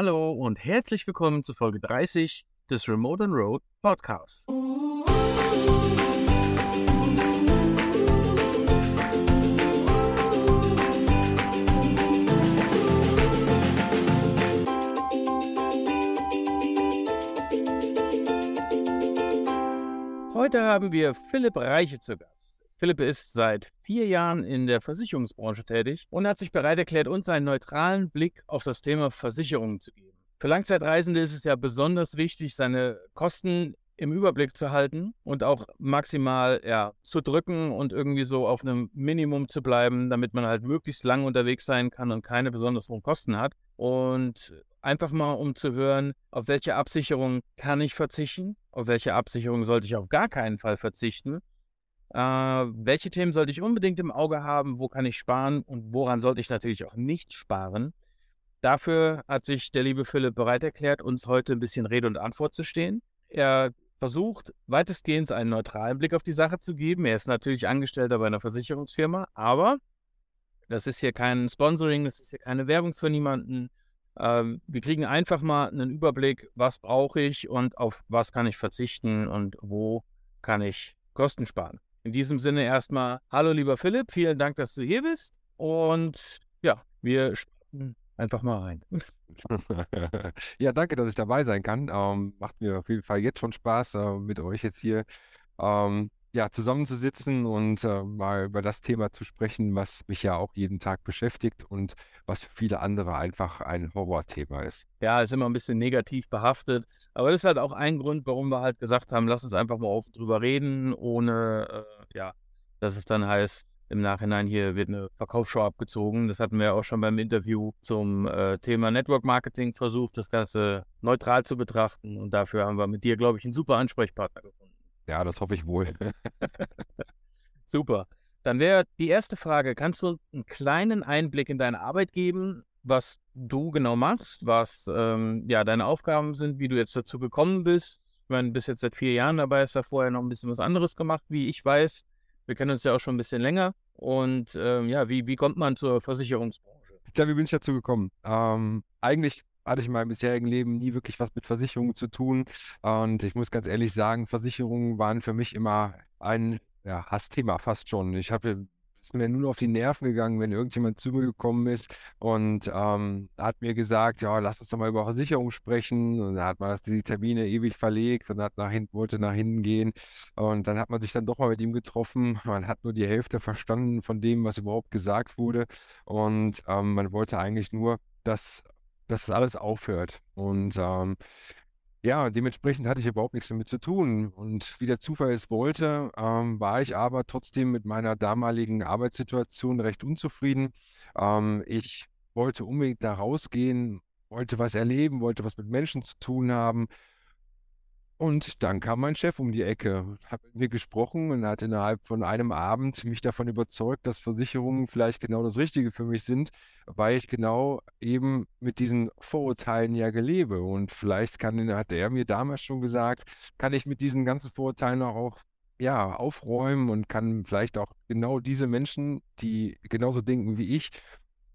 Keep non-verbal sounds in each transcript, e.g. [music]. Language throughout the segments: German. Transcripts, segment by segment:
Hallo und herzlich willkommen zu Folge 30 des Remote and Road Podcasts. Heute haben wir Philipp Reiche zu Gast. Philipp ist seit vier Jahren in der Versicherungsbranche tätig und hat sich bereit erklärt, uns einen neutralen Blick auf das Thema Versicherungen zu geben. Für Langzeitreisende ist es ja besonders wichtig, seine Kosten im Überblick zu halten und auch maximal ja, zu drücken und irgendwie so auf einem Minimum zu bleiben, damit man halt möglichst lang unterwegs sein kann und keine besonders hohen Kosten hat. Und einfach mal, um zu hören, auf welche Absicherung kann ich verzichten, auf welche Absicherung sollte ich auf gar keinen Fall verzichten äh, welche Themen sollte ich unbedingt im Auge haben? Wo kann ich sparen? Und woran sollte ich natürlich auch nicht sparen? Dafür hat sich der liebe Philipp bereit erklärt, uns heute ein bisschen Rede und Antwort zu stehen. Er versucht weitestgehend einen neutralen Blick auf die Sache zu geben. Er ist natürlich Angestellter bei einer Versicherungsfirma, aber das ist hier kein Sponsoring, das ist hier keine Werbung für niemanden. Ähm, wir kriegen einfach mal einen Überblick, was brauche ich und auf was kann ich verzichten und wo kann ich Kosten sparen. In diesem Sinne erstmal, hallo lieber Philipp, vielen Dank, dass du hier bist. Und ja, wir starten einfach mal rein. [laughs] ja, danke, dass ich dabei sein kann. Ähm, macht mir auf jeden Fall jetzt schon Spaß, äh, mit euch jetzt hier ähm, ja, zusammenzusitzen und äh, mal über das Thema zu sprechen, was mich ja auch jeden Tag beschäftigt und was für viele andere einfach ein Horrorthema ist. Ja, ist immer ein bisschen negativ behaftet. Aber das ist halt auch ein Grund, warum wir halt gesagt haben, lass uns einfach mal offen drüber reden, ohne, äh, ja, dass es dann heißt, im Nachhinein hier wird eine Verkaufsshow abgezogen. Das hatten wir auch schon beim Interview zum äh, Thema Network Marketing versucht, das Ganze neutral zu betrachten. Und dafür haben wir mit dir, glaube ich, einen super Ansprechpartner gefunden. Ja, das hoffe ich wohl. [laughs] Super. Dann wäre die erste Frage, kannst du uns einen kleinen Einblick in deine Arbeit geben, was du genau machst, was ähm, ja deine Aufgaben sind, wie du jetzt dazu gekommen bist? Ich meine, du bist jetzt seit vier Jahren dabei, hast ja vorher noch ein bisschen was anderes gemacht, wie ich weiß. Wir kennen uns ja auch schon ein bisschen länger. Und ähm, ja, wie, wie kommt man zur Versicherungsbranche? Ja, wie bin ich dazu gekommen? Ähm, eigentlich hatte ich in meinem bisherigen Leben nie wirklich was mit Versicherungen zu tun. Und ich muss ganz ehrlich sagen, Versicherungen waren für mich immer ein ja, Hassthema, fast schon. Ich habe mir nur auf die Nerven gegangen, wenn irgendjemand zu mir gekommen ist und ähm, hat mir gesagt, ja, lass uns doch mal über Versicherung sprechen. Und da hat man die Termine ewig verlegt und hat nach hinten, wollte nach hinten gehen. Und dann hat man sich dann doch mal mit ihm getroffen. Man hat nur die Hälfte verstanden von dem, was überhaupt gesagt wurde. Und ähm, man wollte eigentlich nur, dass dass das alles aufhört. Und ähm, ja, dementsprechend hatte ich überhaupt nichts damit zu tun. Und wie der Zufall es wollte, ähm, war ich aber trotzdem mit meiner damaligen Arbeitssituation recht unzufrieden. Ähm, ich wollte unbedingt da rausgehen, wollte was erleben, wollte was mit Menschen zu tun haben und dann kam mein Chef um die Ecke, hat mit mir gesprochen und hat innerhalb von einem Abend mich davon überzeugt, dass Versicherungen vielleicht genau das Richtige für mich sind, weil ich genau eben mit diesen Vorurteilen ja lebe. Und vielleicht kann, hat er mir damals schon gesagt, kann ich mit diesen ganzen Vorurteilen auch ja, aufräumen und kann vielleicht auch genau diese Menschen, die genauso denken wie ich,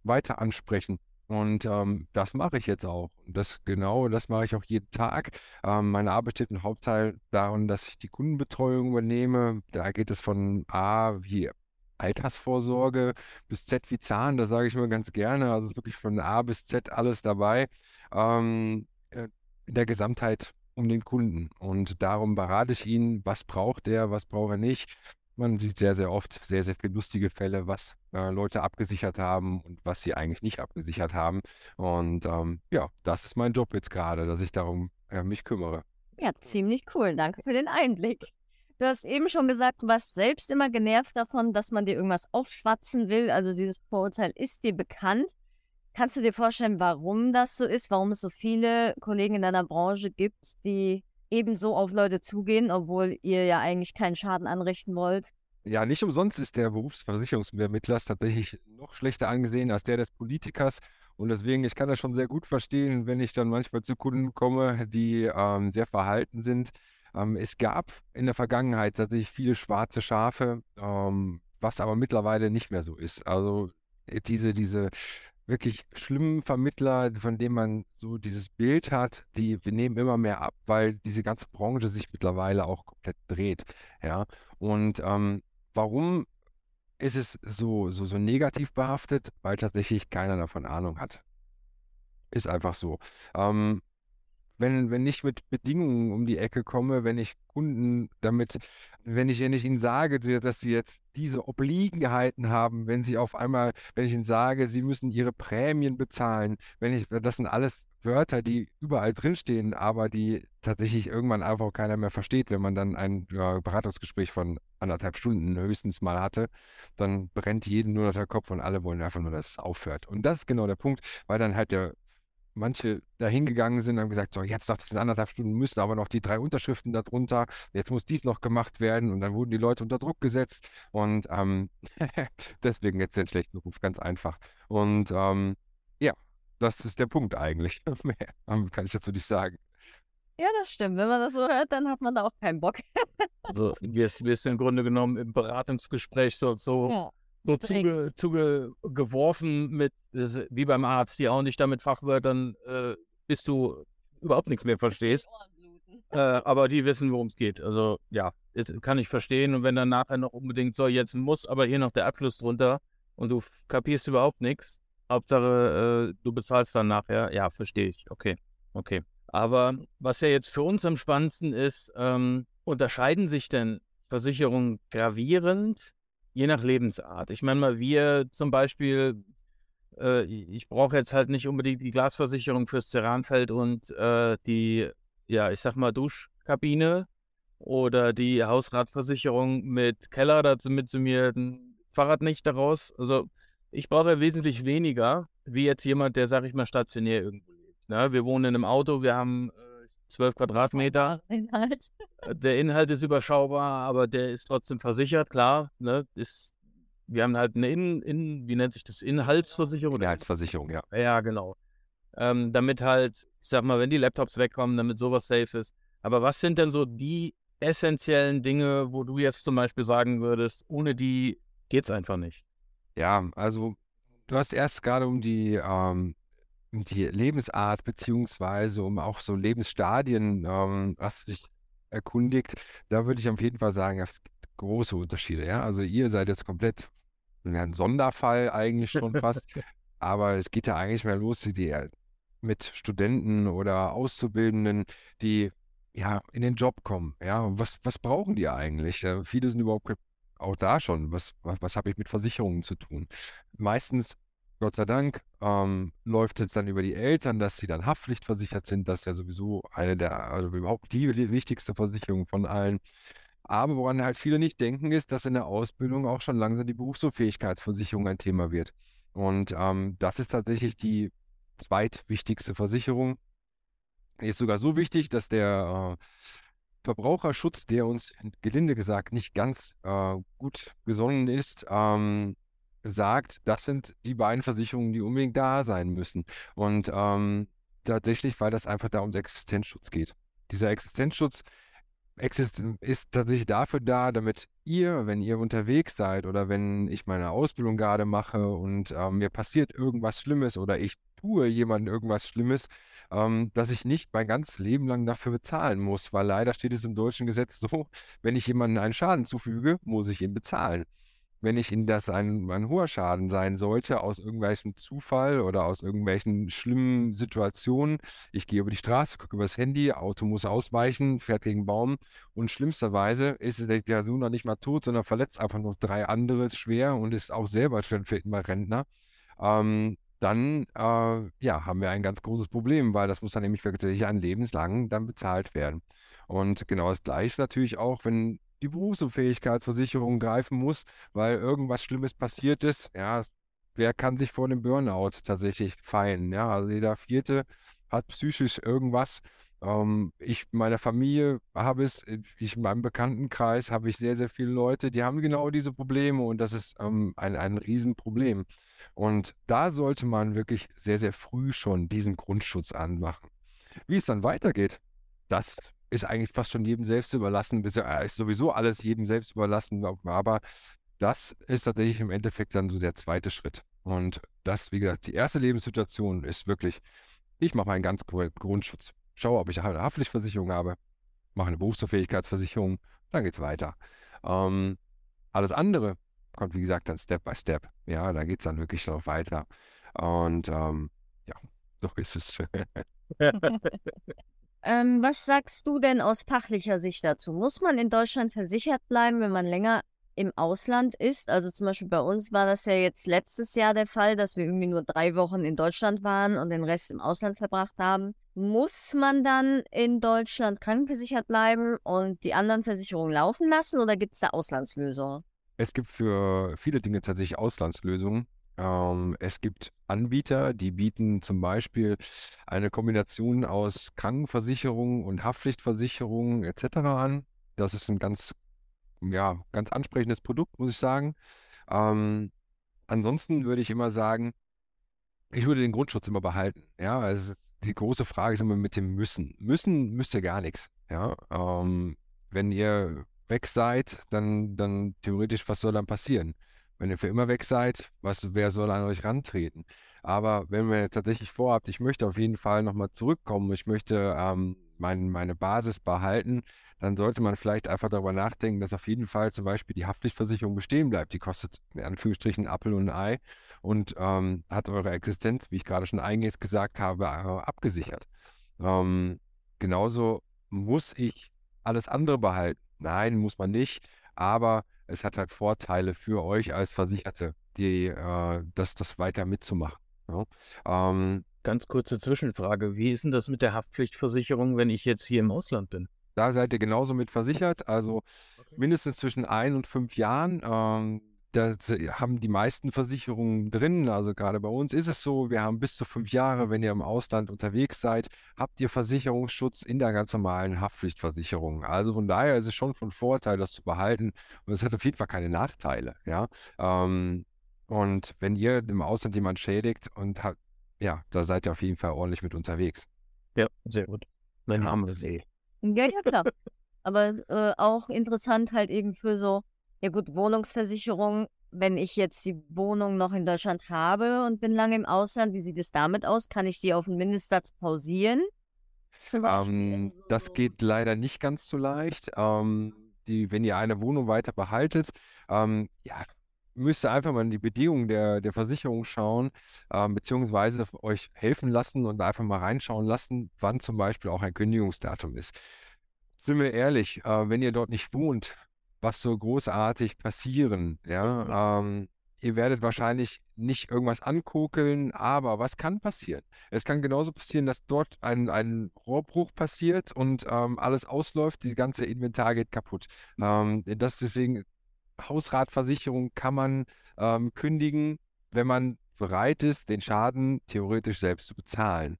weiter ansprechen. Und ähm, das mache ich jetzt auch. Das genau, das mache ich auch jeden Tag. Ähm, meine Arbeit steht im Hauptteil darin, dass ich die Kundenbetreuung übernehme. Da geht es von A wie Altersvorsorge bis Z wie Zahn, das sage ich mir ganz gerne. Also wirklich von A bis Z alles dabei. Ähm, äh, in der Gesamtheit um den Kunden. Und darum berate ich ihn, was braucht er, was braucht er nicht. Man sieht sehr, sehr oft sehr, sehr viele lustige Fälle, was äh, Leute abgesichert haben und was sie eigentlich nicht abgesichert haben. Und ähm, ja, das ist mein Job jetzt gerade, dass ich darum äh, mich kümmere. Ja, ziemlich cool. Danke für den Einblick. Du hast eben schon gesagt, du warst selbst immer genervt davon, dass man dir irgendwas aufschwatzen will. Also dieses Vorurteil ist dir bekannt. Kannst du dir vorstellen, warum das so ist? Warum es so viele Kollegen in deiner Branche gibt, die ebenso auf Leute zugehen, obwohl ihr ja eigentlich keinen Schaden anrichten wollt. Ja, nicht umsonst ist der Berufsversicherungsvermittler tatsächlich noch schlechter angesehen als der des Politikers. Und deswegen, ich kann das schon sehr gut verstehen, wenn ich dann manchmal zu Kunden komme, die ähm, sehr verhalten sind. Ähm, es gab in der Vergangenheit tatsächlich viele schwarze Schafe, ähm, was aber mittlerweile nicht mehr so ist. Also äh, diese, diese wirklich schlimmen Vermittler, von denen man so dieses Bild hat, die wir nehmen immer mehr ab, weil diese ganze Branche sich mittlerweile auch komplett dreht. Ja. Und ähm, warum ist es so, so, so negativ behaftet? Weil tatsächlich keiner davon Ahnung hat. Ist einfach so. Ähm, wenn, wenn ich mit Bedingungen um die Ecke komme, wenn ich Kunden damit, wenn ich, wenn ich ihnen sage, dass sie jetzt diese Obliegenheiten haben, wenn sie auf einmal, wenn ich ihnen sage, sie müssen ihre Prämien bezahlen, wenn ich, das sind alles Wörter, die überall drinstehen, aber die tatsächlich irgendwann einfach keiner mehr versteht, wenn man dann ein ja, Beratungsgespräch von anderthalb Stunden höchstens mal hatte, dann brennt jedem nur noch der Kopf und alle wollen einfach nur, dass es aufhört. Und das ist genau der Punkt, weil dann halt der manche da hingegangen sind und haben gesagt, so jetzt nach diesen anderthalb Stunden müssen aber noch die drei Unterschriften darunter, jetzt muss dies noch gemacht werden und dann wurden die Leute unter Druck gesetzt und ähm, [laughs] deswegen jetzt den schlechten Ruf, ganz einfach. Und ähm, ja, das ist der Punkt eigentlich. [laughs] Mehr kann ich dazu nicht sagen. Ja, das stimmt. Wenn man das so hört, dann hat man da auch keinen Bock. also, wirst, wirst du im Grunde genommen im Beratungsgespräch so, so ja so zuge, zugeworfen mit, wie beim Arzt, die auch nicht damit Fachwörtern, äh, bis du überhaupt nichts mehr verstehst. Äh, aber die wissen, worum es geht. Also ja, kann ich verstehen. Und wenn dann nachher noch unbedingt so, jetzt muss aber hier noch der Abschluss drunter und du kapierst überhaupt nichts, Hauptsache äh, du bezahlst dann nachher, ja, verstehe ich. Okay, okay. Aber was ja jetzt für uns am spannendsten ist, ähm, unterscheiden sich denn Versicherungen gravierend je nach Lebensart. Ich meine mal, wir zum Beispiel, äh, ich brauche jetzt halt nicht unbedingt die Glasversicherung fürs Ceranfeld und äh, die, ja, ich sag mal, Duschkabine oder die Hausratversicherung mit Keller, dazu mit zu mir ein Fahrrad nicht daraus. Also ich brauche wesentlich weniger, wie jetzt jemand, der, sag ich mal, stationär irgendwo lebt. Ne? Wir wohnen in einem Auto, wir haben äh, 12 Quadratmeter. Inhalt. Äh, der Inhalt ist überschaubar, aber der ist trotzdem versichert, klar. Ne? Ist, wir haben halt eine In, In, wie nennt sich das, Inhaltsversicherung? Inhaltsversicherung, ja. Ja, genau. Ähm, damit halt, ich sag mal, wenn die Laptops wegkommen, damit sowas safe ist. Aber was sind denn so die essentiellen Dinge, wo du jetzt zum Beispiel sagen würdest, ohne die geht's einfach nicht? Ja, also du hast erst gerade um die ähm, die Lebensart beziehungsweise um auch so Lebensstadien ähm, hast du dich erkundigt, da würde ich auf jeden Fall sagen, es gibt große Unterschiede. Ja? Also ihr seid jetzt komplett ein Sonderfall eigentlich schon fast, [laughs] aber es geht ja eigentlich mehr los die, mit Studenten oder Auszubildenden, die ja in den Job kommen. Ja, was, was brauchen die eigentlich? Ja, viele sind überhaupt auch da schon. Was, was, was habe ich mit Versicherungen zu tun? Meistens Gott sei Dank ähm, läuft es dann über die Eltern, dass sie dann haftpflichtversichert sind. Das ist ja sowieso eine der, also überhaupt die wichtigste Versicherung von allen. Aber woran halt viele nicht denken, ist, dass in der Ausbildung auch schon langsam die Berufsunfähigkeitsversicherung ein Thema wird. Und ähm, das ist tatsächlich die zweitwichtigste Versicherung. Ist sogar so wichtig, dass der äh, Verbraucherschutz, der uns gelinde gesagt nicht ganz äh, gut gesonnen ist, ähm, sagt, das sind die beiden Versicherungen, die unbedingt da sein müssen. Und ähm, tatsächlich, weil das einfach da um den Existenzschutz geht. Dieser Existenzschutz ist tatsächlich dafür da, damit ihr, wenn ihr unterwegs seid oder wenn ich meine Ausbildung gerade mache und äh, mir passiert irgendwas Schlimmes oder ich tue jemandem irgendwas Schlimmes, ähm, dass ich nicht mein ganzes Leben lang dafür bezahlen muss, weil leider steht es im deutschen Gesetz [laughs] so, wenn ich jemandem einen Schaden zufüge, muss ich ihn bezahlen wenn ich Ihnen das ein, ein hoher Schaden sein sollte, aus irgendwelchem Zufall oder aus irgendwelchen schlimmen Situationen. Ich gehe über die Straße, gucke übers Handy, Auto muss ausweichen, fährt gegen Baum und schlimmsterweise ist die Person noch nicht mal tot, sondern verletzt einfach noch drei andere schwer und ist auch selber schon für immer Rentner. Ähm, dann äh, ja, haben wir ein ganz großes Problem, weil das muss dann nämlich wirklich ein lebenslang dann bezahlt werden. Und genau das Gleiche ist natürlich auch, wenn die Berufsunfähigkeitsversicherung greifen muss, weil irgendwas Schlimmes passiert ist. Ja, wer kann sich vor dem Burnout tatsächlich feilen? Ja, also jeder Vierte hat psychisch irgendwas. Ähm, ich, meiner Familie habe es, ich in meinem Bekanntenkreis habe ich sehr, sehr viele Leute, die haben genau diese Probleme und das ist ähm, ein, ein Riesenproblem. Und da sollte man wirklich sehr, sehr früh schon diesen Grundschutz anmachen. Wie es dann weitergeht, das ist eigentlich fast schon jedem selbst überlassen, äh, ist sowieso alles jedem selbst überlassen, aber das ist tatsächlich im Endeffekt dann so der zweite Schritt. Und das, wie gesagt, die erste Lebenssituation ist wirklich, ich mache meinen ganz Grundschutz. Schaue, ob ich eine Haftpflichtversicherung habe, mache eine Berufsunfähigkeitsversicherung, dann geht es weiter. Ähm, alles andere kommt, wie gesagt, dann Step by Step. Ja, da geht es dann wirklich noch weiter. Und ähm, ja, so ist es. [laughs] [laughs] ähm, was sagst du denn aus fachlicher Sicht dazu? Muss man in Deutschland versichert bleiben, wenn man länger im Ausland ist? Also zum Beispiel bei uns war das ja jetzt letztes Jahr der Fall, dass wir irgendwie nur drei Wochen in Deutschland waren und den Rest im Ausland verbracht haben. Muss man dann in Deutschland krankenversichert bleiben und die anderen Versicherungen laufen lassen oder gibt es da Auslandslösungen? Es gibt für viele Dinge tatsächlich Auslandslösungen. Ähm, es gibt Anbieter, die bieten zum Beispiel eine Kombination aus Krankenversicherung und Haftpflichtversicherung etc. an. Das ist ein ganz, ja, ganz ansprechendes Produkt, muss ich sagen. Ähm, ansonsten würde ich immer sagen, ich würde den Grundschutz immer behalten. Ja, also die große Frage ist immer mit dem Müssen. Müssen müsst ihr gar nichts. Ja, ähm, wenn ihr weg seid, dann, dann theoretisch, was soll dann passieren? Wenn ihr für immer weg seid, was, wer soll an euch rantreten? Aber wenn ihr tatsächlich vorhabt, ich möchte auf jeden Fall nochmal zurückkommen, ich möchte ähm, mein, meine Basis behalten, dann sollte man vielleicht einfach darüber nachdenken, dass auf jeden Fall zum Beispiel die Haftpflichtversicherung bestehen bleibt. Die kostet in Anführungsstrichen Apfel und ein Ei und ähm, hat eure Existenz, wie ich gerade schon eingehend gesagt habe, äh, abgesichert. Ähm, genauso muss ich alles andere behalten. Nein, muss man nicht, aber es hat halt Vorteile für euch als Versicherte, die, äh, das, das weiter mitzumachen. Ja? Ähm, Ganz kurze Zwischenfrage. Wie ist denn das mit der Haftpflichtversicherung, wenn ich jetzt hier im Ausland bin? Da seid ihr genauso mit versichert, also okay. mindestens zwischen ein und fünf Jahren. Ähm, das haben die meisten Versicherungen drin. Also gerade bei uns ist es so, wir haben bis zu fünf Jahre, wenn ihr im Ausland unterwegs seid, habt ihr Versicherungsschutz in der ganz normalen Haftpflichtversicherung. Also von daher ist es schon von Vorteil, das zu behalten. Und es hat auf jeden Fall keine Nachteile. Ja. Ähm, und wenn ihr im Ausland jemand schädigt und habt, ja, da seid ihr auf jeden Fall ordentlich mit unterwegs. Ja, sehr gut. Mein Name ist eh. Ja, ja, klar. Aber äh, auch interessant halt eben für so ja gut, Wohnungsversicherung, wenn ich jetzt die Wohnung noch in Deutschland habe und bin lange im Ausland, wie sieht es damit aus? Kann ich die auf einen Mindestsatz pausieren? Ähm, also das geht leider nicht ganz so leicht. Ähm, die, wenn ihr eine Wohnung weiter behaltet, ähm, ja, müsst ihr einfach mal in die Bedingungen der, der Versicherung schauen, ähm, beziehungsweise euch helfen lassen und einfach mal reinschauen lassen, wann zum Beispiel auch ein Kündigungsdatum ist. Sind wir ehrlich, äh, wenn ihr dort nicht wohnt, was so großartig passieren. Ja, ähm, ihr werdet wahrscheinlich nicht irgendwas ankokeln, aber was kann passieren? Es kann genauso passieren, dass dort ein, ein Rohrbruch passiert und ähm, alles ausläuft, die ganze Inventar geht kaputt. Ähm, das deswegen Hausratversicherung kann man ähm, kündigen, wenn man bereit ist, den Schaden theoretisch selbst zu bezahlen.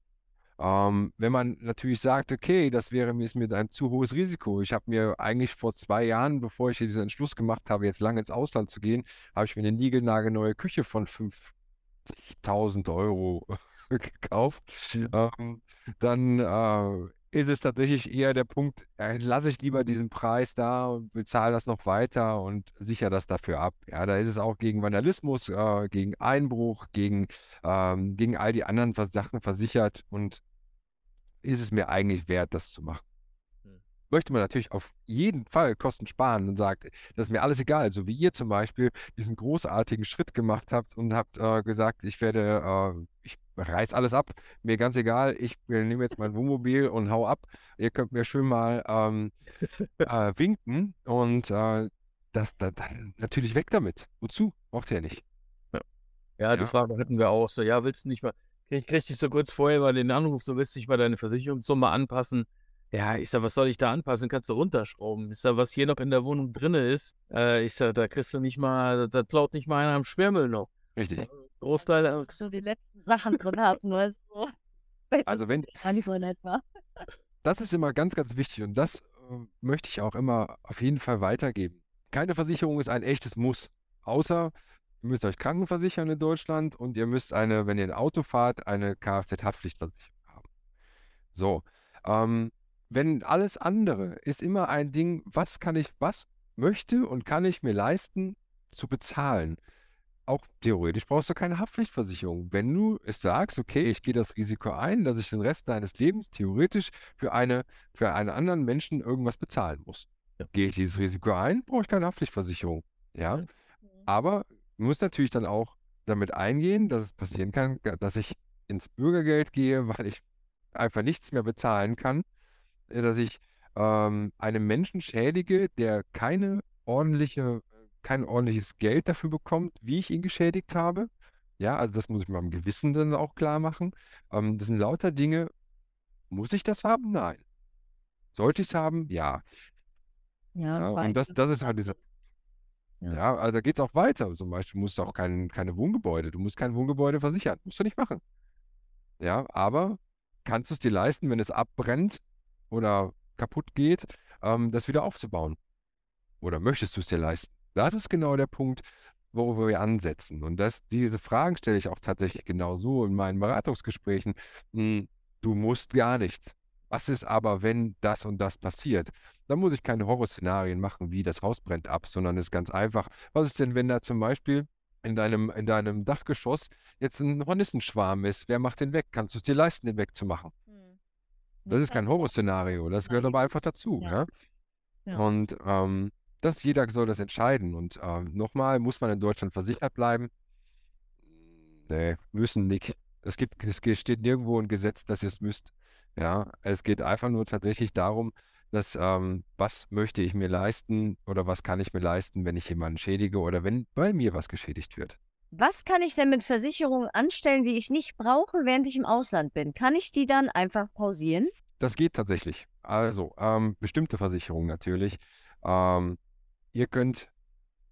Ähm, wenn man natürlich sagt, okay, das wäre mir, ist mir ein zu hohes Risiko. Ich habe mir eigentlich vor zwei Jahren, bevor ich diesen Entschluss gemacht habe, jetzt lange ins Ausland zu gehen, habe ich mir eine niegelnagelneue Küche von 50.000 Euro [laughs] gekauft. Ähm, dann äh, ist es tatsächlich eher der Punkt, lasse ich lieber diesen Preis da und bezahle das noch weiter und sichere das dafür ab. Ja, da ist es auch gegen Vandalismus, äh, gegen Einbruch, gegen, ähm, gegen all die anderen Sachen versichert und ist es mir eigentlich wert, das zu machen. Möchte man natürlich auf jeden Fall Kosten sparen und sagt, das ist mir alles egal. So wie ihr zum Beispiel diesen großartigen Schritt gemacht habt und habt äh, gesagt, ich werde, äh, ich reiß alles ab, mir ganz egal, ich nehme jetzt mein Wohnmobil und hau ab. Ihr könnt mir schön mal ähm, [laughs] äh, winken und äh, das, das, dann natürlich weg damit. Wozu? Braucht ihr nicht. Ja. ja, die Frage hatten wir auch so, ja, willst du nicht mal, ich krieg dich so kurz vorher mal den Anruf, so willst du nicht mal deine Versicherungssumme anpassen. Ja, ich sag, was soll ich da anpassen? Kannst du runterschrauben. Ich sag, was hier noch in der Wohnung drin ist, äh, ich sag, da kriegst du nicht mal, da klaut nicht mal einer am Sperrmüll noch. Richtig. Großteil. Äh, so die letzten Sachen drin haben, nur so. [laughs] Also wenn. Das ist immer ganz, ganz wichtig und das äh, möchte ich auch immer auf jeden Fall weitergeben. Keine Versicherung ist ein echtes Muss. Außer ihr müsst euch krankenversichern in Deutschland und ihr müsst eine, wenn ihr ein Auto fahrt, eine Kfz-Haftpflichtversicherung haben. So. Ähm, wenn alles andere ist immer ein Ding, was kann ich, was möchte und kann ich mir leisten zu bezahlen. auch theoretisch brauchst du keine Haftpflichtversicherung. Wenn du es sagst, okay, ich gehe das Risiko ein, dass ich den Rest deines Lebens theoretisch für, eine, für einen anderen Menschen irgendwas bezahlen muss. Ja. Gehe ich dieses Risiko ein, brauche ich keine Haftpflichtversicherung. Ja. Mhm. Aber du musst natürlich dann auch damit eingehen, dass es passieren kann, dass ich ins Bürgergeld gehe, [laughs] weil ich einfach nichts mehr bezahlen kann, dass ich ähm, einem Menschen schädige, der keine ordentliche, kein ordentliches Geld dafür bekommt, wie ich ihn geschädigt habe. Ja, also das muss ich meinem Gewissen dann auch klar machen. Ähm, das sind lauter Dinge. Muss ich das haben? Nein. Sollte ich es haben? Ja. Ja, Ja, und das, das ist halt dieser Ja. Ja, also da geht es auch weiter. Zum Beispiel musst du auch kein, keine Wohngebäude, du musst kein Wohngebäude versichern. Musst du nicht machen. Ja, aber kannst du es dir leisten, wenn es abbrennt oder kaputt geht, ähm, das wieder aufzubauen? Oder möchtest du es dir leisten? Das ist genau der Punkt, wo wir ansetzen. Und das, diese Fragen stelle ich auch tatsächlich genau so in meinen Beratungsgesprächen. Hm, du musst gar nichts. Was ist aber, wenn das und das passiert? Da muss ich keine Horrorszenarien machen, wie das Haus brennt ab, sondern es ist ganz einfach. Was ist denn, wenn da zum Beispiel in deinem, in deinem Dachgeschoss jetzt ein Hornissenschwarm ist? Wer macht den weg? Kannst du es dir leisten, den wegzumachen? Das ist kein Horrorszenario, das gehört aber einfach dazu. Ja. Ja? Ja. Und ähm, das, jeder soll das entscheiden. Und ähm, nochmal, muss man in Deutschland versichert bleiben? Nee, müssen nicht. Es gibt, es steht nirgendwo ein Gesetz, dass ihr es müsst. Ja, es geht einfach nur tatsächlich darum, dass, ähm, was möchte ich mir leisten oder was kann ich mir leisten, wenn ich jemanden schädige oder wenn bei mir was geschädigt wird. Was kann ich denn mit Versicherungen anstellen, die ich nicht brauche, während ich im Ausland bin? Kann ich die dann einfach pausieren? Das geht tatsächlich. Also, ähm, bestimmte Versicherungen natürlich. Ähm, ihr könnt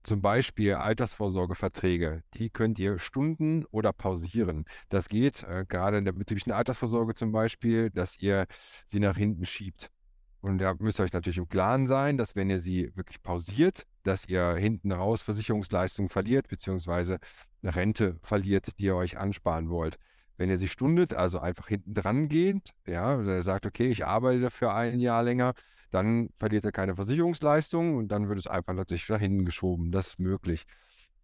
zum Beispiel Altersvorsorgeverträge, die könnt ihr stunden oder pausieren. Das geht äh, gerade in der betrieblichen Altersvorsorge zum Beispiel, dass ihr sie nach hinten schiebt. Und da müsst ihr euch natürlich im Klaren sein, dass wenn ihr sie wirklich pausiert, dass ihr hinten raus Versicherungsleistungen verliert, beziehungsweise eine Rente verliert, die ihr euch ansparen wollt. Wenn ihr sie stundet, also einfach hinten dran geht, ja, oder ihr sagt, okay, ich arbeite dafür ein Jahr länger, dann verliert er keine Versicherungsleistung und dann wird es einfach natürlich nach hinten geschoben. Das ist möglich.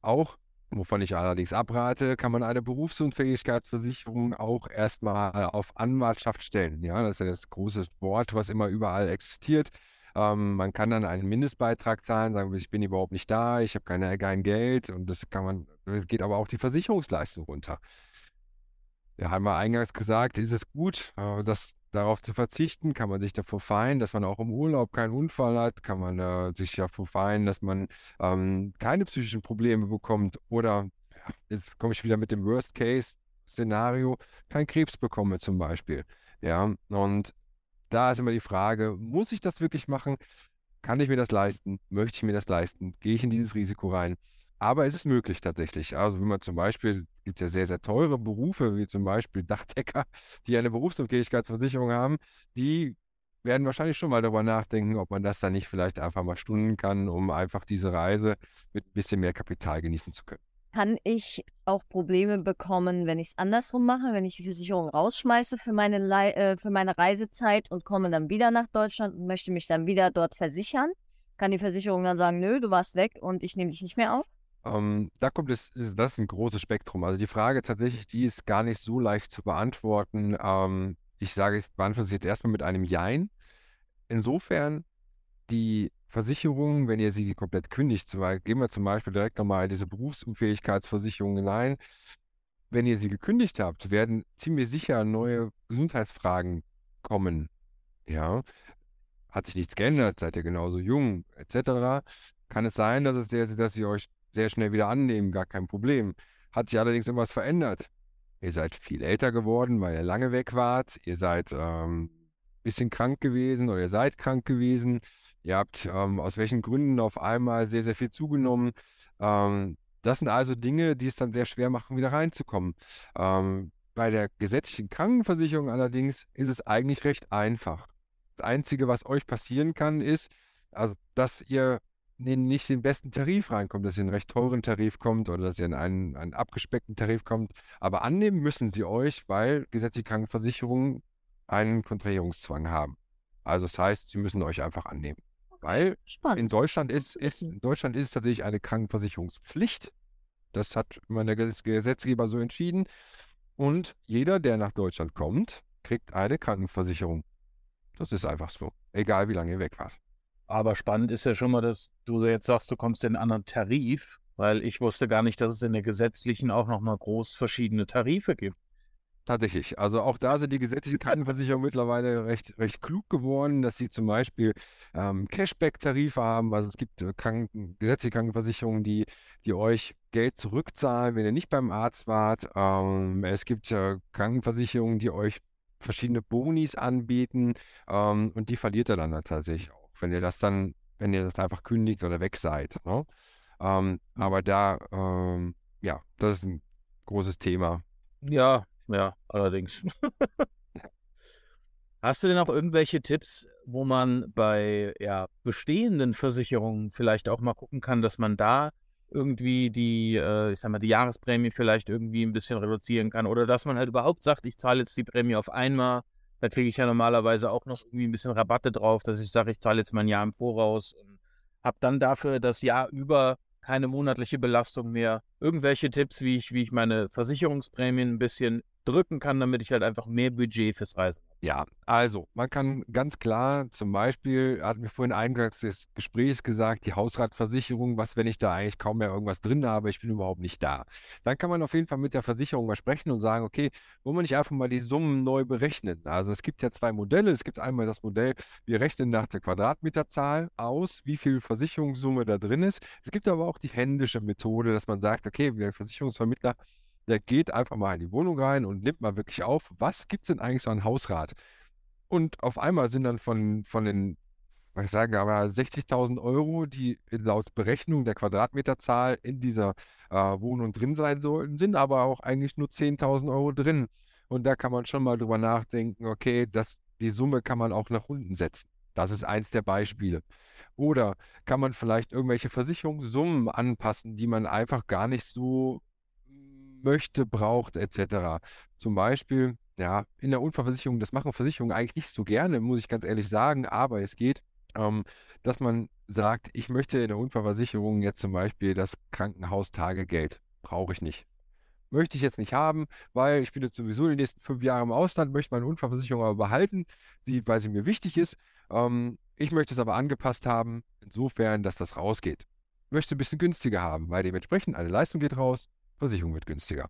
Auch, wovon ich allerdings abrate, kann man eine Berufsunfähigkeitsversicherung auch erstmal auf Anwartschaft stellen. Ja, das ist ja das große Wort, was immer überall existiert. Ähm, man kann dann einen Mindestbeitrag zahlen, sagen, ich bin überhaupt nicht da, ich habe keine, kein Geld und das kann man, das geht aber auch die Versicherungsleistung runter. Wir haben ja eingangs gesagt, ist es gut, äh, das darauf zu verzichten? Kann man sich davor feien, dass man auch im Urlaub keinen Unfall hat? Kann man äh, sich davor feien, dass man ähm, keine psychischen Probleme bekommt? Oder jetzt komme ich wieder mit dem Worst-Case-Szenario, keinen Krebs bekomme zum Beispiel. Ja, und da ist immer die Frage, muss ich das wirklich machen? Kann ich mir das leisten? Möchte ich mir das leisten? Gehe ich in dieses Risiko rein? Aber es ist möglich tatsächlich. Also wenn man zum Beispiel, gibt ja sehr, sehr teure Berufe, wie zum Beispiel [laughs] Dachdecker, die eine Berufsunfähigkeitsversicherung haben, die werden wahrscheinlich schon mal darüber nachdenken, ob man das dann nicht vielleicht einfach mal stunden kann, um einfach diese Reise mit ein bisschen mehr Kapital genießen zu können. Kann ich auch Probleme bekommen, wenn ich es andersrum mache, wenn ich die Versicherung rausschmeiße für meine, Lei- äh, für meine Reisezeit und komme dann wieder nach Deutschland und möchte mich dann wieder dort versichern? Kann die Versicherung dann sagen, nö, du warst weg und ich nehme dich nicht mehr auf? Ähm, da kommt es, ist, das ist ein großes Spektrum. Also die Frage tatsächlich, die ist gar nicht so leicht zu beantworten. Ähm, ich sage, ich beantworte es jetzt erstmal mit einem Jein. Insofern, die Versicherung, wenn ihr sie komplett kündigt, gehen wir zum Beispiel direkt nochmal diese Berufsunfähigkeitsversicherung hinein. Wenn ihr sie gekündigt habt, werden ziemlich sicher neue Gesundheitsfragen kommen. Ja, hat sich nichts geändert, seid ihr genauso jung, etc. Kann es sein, dass es dass sie euch sehr schnell wieder annehmen, gar kein Problem. Hat sich allerdings irgendwas verändert. Ihr seid viel älter geworden, weil ihr lange weg wart. Ihr seid ähm, bisschen krank gewesen oder ihr seid krank gewesen. Ihr habt ähm, aus welchen Gründen auf einmal sehr, sehr viel zugenommen. Ähm, das sind also Dinge, die es dann sehr schwer machen, wieder reinzukommen. Ähm, bei der gesetzlichen Krankenversicherung allerdings ist es eigentlich recht einfach. Das Einzige, was euch passieren kann, ist, also, dass ihr nicht den besten Tarif reinkommt, dass ihr in einen recht teuren Tarif kommt oder dass ihr in einen, einen abgespeckten Tarif kommt. Aber annehmen müssen sie euch, weil gesetzliche Krankenversicherungen einen Kontrahierungszwang haben. Also das heißt, sie müssen euch einfach annehmen. Weil Spannend. in Deutschland ist, ist, in Deutschland ist es tatsächlich eine Krankenversicherungspflicht. Das hat immer der Gesetzgeber so entschieden. Und jeder, der nach Deutschland kommt, kriegt eine Krankenversicherung. Das ist einfach so. Egal wie lange ihr weg wart. Aber spannend ist ja schon mal, dass du jetzt sagst, du kommst in einen anderen Tarif, weil ich wusste gar nicht, dass es in der gesetzlichen auch nochmal groß verschiedene Tarife gibt. Tatsächlich. Also auch da sind die gesetzlichen [laughs] Krankenversicherungen mittlerweile recht, recht klug geworden, dass sie zum Beispiel ähm, Cashback-Tarife haben. Also es gibt äh, Kranken, gesetzliche Krankenversicherungen, die, die euch Geld zurückzahlen, wenn ihr nicht beim Arzt wart. Ähm, es gibt äh, Krankenversicherungen, die euch verschiedene Bonis anbieten ähm, und die verliert ihr dann tatsächlich auch, wenn ihr das dann, wenn ihr das einfach kündigt oder weg seid. Ne? Ähm, aber da, ähm, ja, das ist ein großes Thema. Ja, ja, allerdings. [laughs] Hast du denn auch irgendwelche Tipps, wo man bei ja, bestehenden Versicherungen vielleicht auch mal gucken kann, dass man da irgendwie die, äh, ich sag mal, die Jahresprämie vielleicht irgendwie ein bisschen reduzieren kann oder dass man halt überhaupt sagt, ich zahle jetzt die Prämie auf einmal, da kriege ich ja normalerweise auch noch irgendwie ein bisschen Rabatte drauf, dass ich sage, ich zahle jetzt mal ein Jahr im Voraus und habe dann dafür das Jahr über keine monatliche Belastung mehr. Irgendwelche Tipps, wie ich, wie ich meine Versicherungsprämien ein bisschen drücken kann, damit ich halt einfach mehr Budget fürs Reisen habe. Ja, also man kann ganz klar, zum Beispiel, hatten wir vorhin eingangs des Gesprächs gesagt, die Hausratversicherung, was, wenn ich da eigentlich kaum mehr irgendwas drin habe, ich bin überhaupt nicht da. Dann kann man auf jeden Fall mit der Versicherung mal sprechen und sagen, okay, wollen wir nicht einfach mal die Summen neu berechnen? Also es gibt ja zwei Modelle. Es gibt einmal das Modell, wir rechnen nach der Quadratmeterzahl aus, wie viel Versicherungssumme da drin ist. Es gibt aber auch die händische Methode, dass man sagt, okay, wir Versicherungsvermittler der geht einfach mal in die Wohnung rein und nimmt mal wirklich auf, was gibt es denn eigentlich so an Hausrat? Und auf einmal sind dann von, von den, ich sage aber 60.000 Euro, die laut Berechnung der Quadratmeterzahl in dieser äh, Wohnung drin sein sollten, sind aber auch eigentlich nur 10.000 Euro drin. Und da kann man schon mal drüber nachdenken, okay, das, die Summe kann man auch nach unten setzen. Das ist eins der Beispiele. Oder kann man vielleicht irgendwelche Versicherungssummen anpassen, die man einfach gar nicht so möchte, braucht, etc. Zum Beispiel, ja, in der Unfallversicherung, das machen Versicherungen eigentlich nicht so gerne, muss ich ganz ehrlich sagen, aber es geht, ähm, dass man sagt, ich möchte in der Unfallversicherung jetzt zum Beispiel das Krankenhaustagegeld. Brauche ich nicht. Möchte ich jetzt nicht haben, weil ich bin jetzt sowieso die nächsten fünf Jahre im Ausland, möchte meine Unfallversicherung aber behalten, sie, weil sie mir wichtig ist. Ähm, ich möchte es aber angepasst haben, insofern, dass das rausgeht. Möchte ein bisschen günstiger haben, weil dementsprechend eine Leistung geht raus, Versicherung wird günstiger.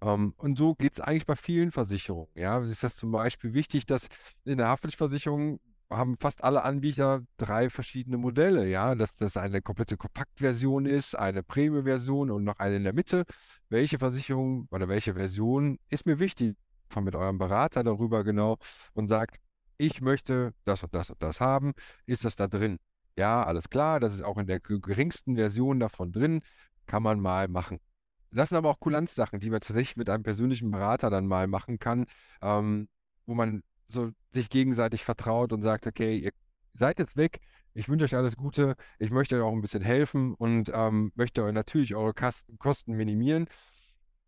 Ähm, und so geht es eigentlich bei vielen Versicherungen. Ja, ist das zum Beispiel wichtig, dass in der Haftpflichtversicherung haben fast alle Anbieter drei verschiedene Modelle, ja, dass das eine komplette Kompaktversion ist, eine Premium-Version und noch eine in der Mitte. Welche Versicherung oder welche Version ist mir wichtig? Von mit eurem Berater darüber genau und sagt, ich möchte das und das und das haben. Ist das da drin? Ja, alles klar, das ist auch in der geringsten Version davon drin. Kann man mal machen. Das sind aber auch Kulanzsachen, die man tatsächlich mit einem persönlichen Berater dann mal machen kann, ähm, wo man so sich gegenseitig vertraut und sagt, okay, ihr seid jetzt weg, ich wünsche euch alles Gute, ich möchte euch auch ein bisschen helfen und ähm, möchte euch natürlich eure Kasten, Kosten minimieren.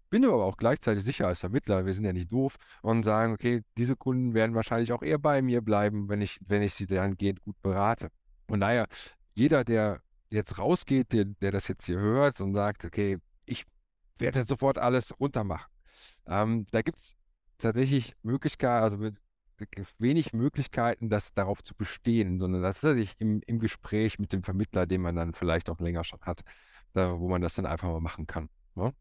Bin aber auch gleichzeitig sicher als Vermittler, wir sind ja nicht doof, und sagen, okay, diese Kunden werden wahrscheinlich auch eher bei mir bleiben, wenn ich, wenn ich sie dann gehend gut berate. Und naja, jeder, der jetzt rausgeht, der, der das jetzt hier hört und sagt, okay, ich werde sofort alles runtermachen. Ähm, da gibt es tatsächlich Möglichkeiten, also mit wenig Möglichkeiten, das darauf zu bestehen, sondern das ist tatsächlich im, im Gespräch mit dem Vermittler, den man dann vielleicht auch länger schon hat, da, wo man das dann einfach mal machen kann. Ne?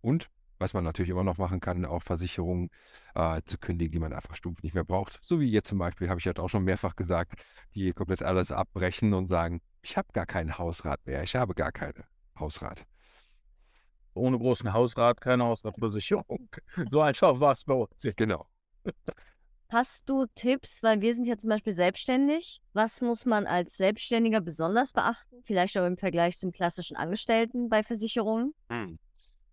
Und was man natürlich immer noch machen kann, auch Versicherungen äh, zu kündigen, die man einfach stumpf nicht mehr braucht. So wie ihr zum Beispiel, habe ich halt auch schon mehrfach gesagt, die komplett alles abbrechen und sagen, ich habe gar keinen Hausrat mehr, ich habe gar keine Hausrat ohne großen Hausrat keine Hausratversicherung. [laughs] So einfach war es bei uns jetzt. Genau. Hast du Tipps, weil wir sind ja zum Beispiel selbstständig. Was muss man als Selbstständiger besonders beachten? Vielleicht auch im Vergleich zum klassischen Angestellten bei Versicherungen? Hm.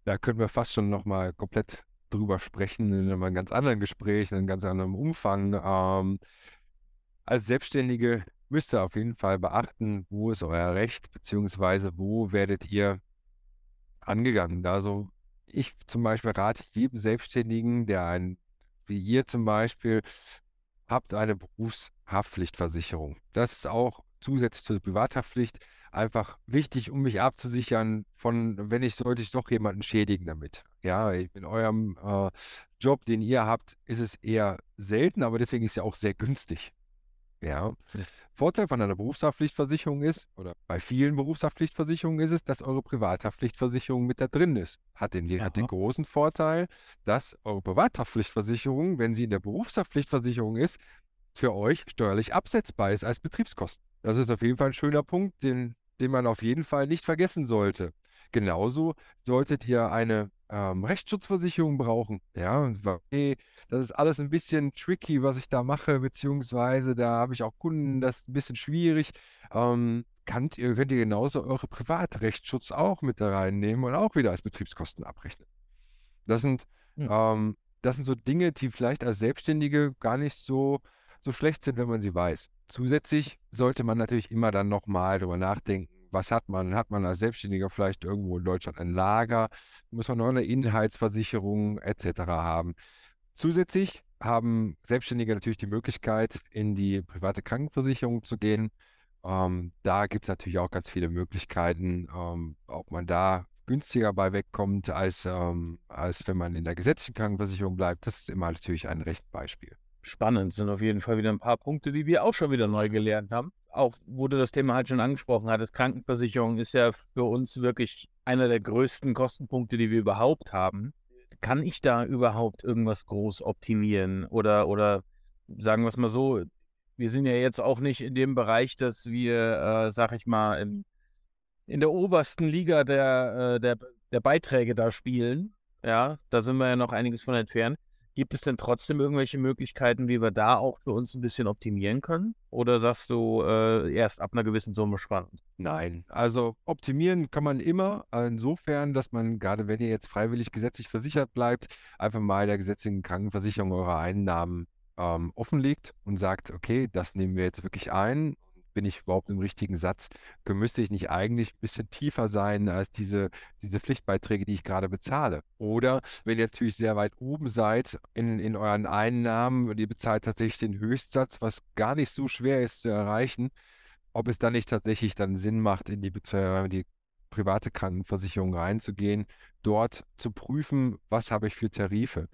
Da können wir fast schon nochmal komplett drüber sprechen in einem ganz anderen Gespräch, in einem ganz anderen Umfang. Ähm, als Selbstständige müsst ihr auf jeden Fall beachten, wo ist euer Recht, beziehungsweise wo werdet ihr angegangen. Also ich zum Beispiel rate jedem Selbstständigen, der ein, wie ihr zum Beispiel, habt eine Berufshaftpflichtversicherung. Das ist auch zusätzlich zur Privathaftpflicht einfach wichtig, um mich abzusichern von, wenn ich sollte ich doch jemanden schädigen damit. Ja, in eurem äh, Job, den ihr habt, ist es eher selten, aber deswegen ist es ja auch sehr günstig. Ja. Vorteil von einer Berufshaftpflichtversicherung ist, oder bei vielen Berufshaftpflichtversicherungen ist es, dass eure Privathaftpflichtversicherung mit da drin ist. Hat den, hat den großen Vorteil, dass eure Privathaftpflichtversicherung, wenn sie in der Berufshaftpflichtversicherung ist, für euch steuerlich absetzbar ist als Betriebskosten. Das ist auf jeden Fall ein schöner Punkt, den, den man auf jeden Fall nicht vergessen sollte. Genauso solltet ihr eine ähm, Rechtsschutzversicherung brauchen. Ja, okay, das ist alles ein bisschen tricky, was ich da mache, beziehungsweise da habe ich auch Kunden, das ist ein bisschen schwierig. Ähm, könnt, ihr, könnt ihr genauso eure Privatrechtsschutz auch mit da reinnehmen und auch wieder als Betriebskosten abrechnen. Das sind, hm. ähm, das sind so Dinge, die vielleicht als Selbstständige gar nicht so, so schlecht sind, wenn man sie weiß. Zusätzlich sollte man natürlich immer dann nochmal darüber nachdenken, was hat man? Hat man als Selbstständiger vielleicht irgendwo in Deutschland ein Lager? Muss man noch eine Inhaltsversicherung etc. haben? Zusätzlich haben Selbstständige natürlich die Möglichkeit, in die private Krankenversicherung zu gehen. Ähm, da gibt es natürlich auch ganz viele Möglichkeiten, ähm, ob man da günstiger bei wegkommt, als, ähm, als wenn man in der gesetzlichen Krankenversicherung bleibt. Das ist immer natürlich ein Rechenbeispiel. Spannend sind auf jeden Fall wieder ein paar Punkte, die wir auch schon wieder neu gelernt haben auch, wo du das Thema halt schon angesprochen hattest, Krankenversicherung ist ja für uns wirklich einer der größten Kostenpunkte, die wir überhaupt haben. Kann ich da überhaupt irgendwas groß optimieren? Oder, oder sagen wir es mal so, wir sind ja jetzt auch nicht in dem Bereich, dass wir, äh, sag ich mal, in, in der obersten Liga der, äh, der, der Beiträge da spielen. Ja, da sind wir ja noch einiges von entfernt. Gibt es denn trotzdem irgendwelche Möglichkeiten, wie wir da auch für uns ein bisschen optimieren können? Oder sagst du äh, erst ab einer gewissen Summe spannend? Nein, also optimieren kann man immer, insofern, dass man, gerade wenn ihr jetzt freiwillig gesetzlich versichert bleibt, einfach mal der gesetzlichen Krankenversicherung eure Einnahmen ähm, offenlegt und sagt, okay, das nehmen wir jetzt wirklich ein bin ich überhaupt im richtigen Satz? Müsste ich nicht eigentlich ein bisschen tiefer sein als diese, diese Pflichtbeiträge, die ich gerade bezahle? Oder wenn ihr natürlich sehr weit oben seid in, in euren Einnahmen und ihr bezahlt tatsächlich den Höchstsatz, was gar nicht so schwer ist zu erreichen, ob es dann nicht tatsächlich dann Sinn macht, in die, die private Krankenversicherung reinzugehen, dort zu prüfen, was habe ich für Tarife.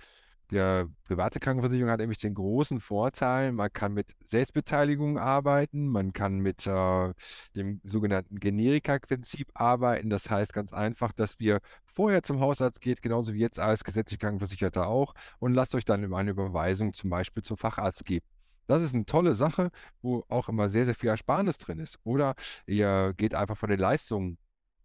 Die private Krankenversicherung hat nämlich den großen Vorteil, man kann mit Selbstbeteiligung arbeiten, man kann mit äh, dem sogenannten Generika-Prinzip arbeiten. Das heißt ganz einfach, dass wir vorher zum Hausarzt geht, genauso wie jetzt als gesetzlich Krankenversicherter auch, und lasst euch dann eine Überweisung zum Beispiel zum Facharzt geben. Das ist eine tolle Sache, wo auch immer sehr, sehr viel Ersparnis drin ist. Oder ihr geht einfach von den Leistungen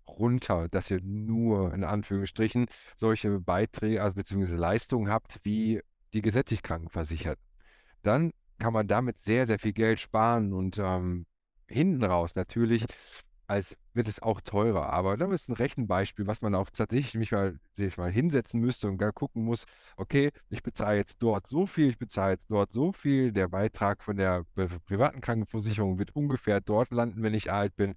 runter, dass ihr nur in Anführungsstrichen solche Beiträge, also beziehungsweise Leistungen habt, wie die gesetzlich Krankenversichert. Dann kann man damit sehr, sehr viel Geld sparen und ähm, hinten raus natürlich als wird es auch teurer. Aber da ist ein Rechenbeispiel, was man auch tatsächlich mich mal, sich mal hinsetzen müsste und gar gucken muss, okay, ich bezahle jetzt dort so viel, ich bezahle jetzt dort so viel, der Beitrag von der privaten Krankenversicherung wird ungefähr dort landen, wenn ich alt bin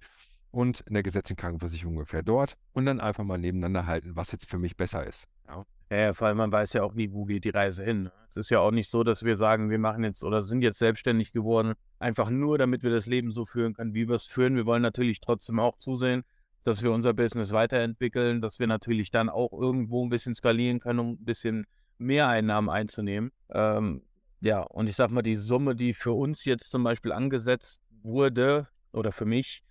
und in der gesetzlichen Krankenversicherung ungefähr dort und dann einfach mal nebeneinander halten, was jetzt für mich besser ist. Ja. Ja, vor allem man weiß ja auch nie, wo geht die Reise hin. Ne? Es ist ja auch nicht so, dass wir sagen, wir machen jetzt oder sind jetzt selbstständig geworden, einfach nur, damit wir das Leben so führen können, wie wir es führen. Wir wollen natürlich trotzdem auch zusehen, dass wir unser Business weiterentwickeln, dass wir natürlich dann auch irgendwo ein bisschen skalieren können, um ein bisschen mehr Einnahmen einzunehmen. Ähm, ja, und ich sag mal, die Summe, die für uns jetzt zum Beispiel angesetzt wurde, oder für mich,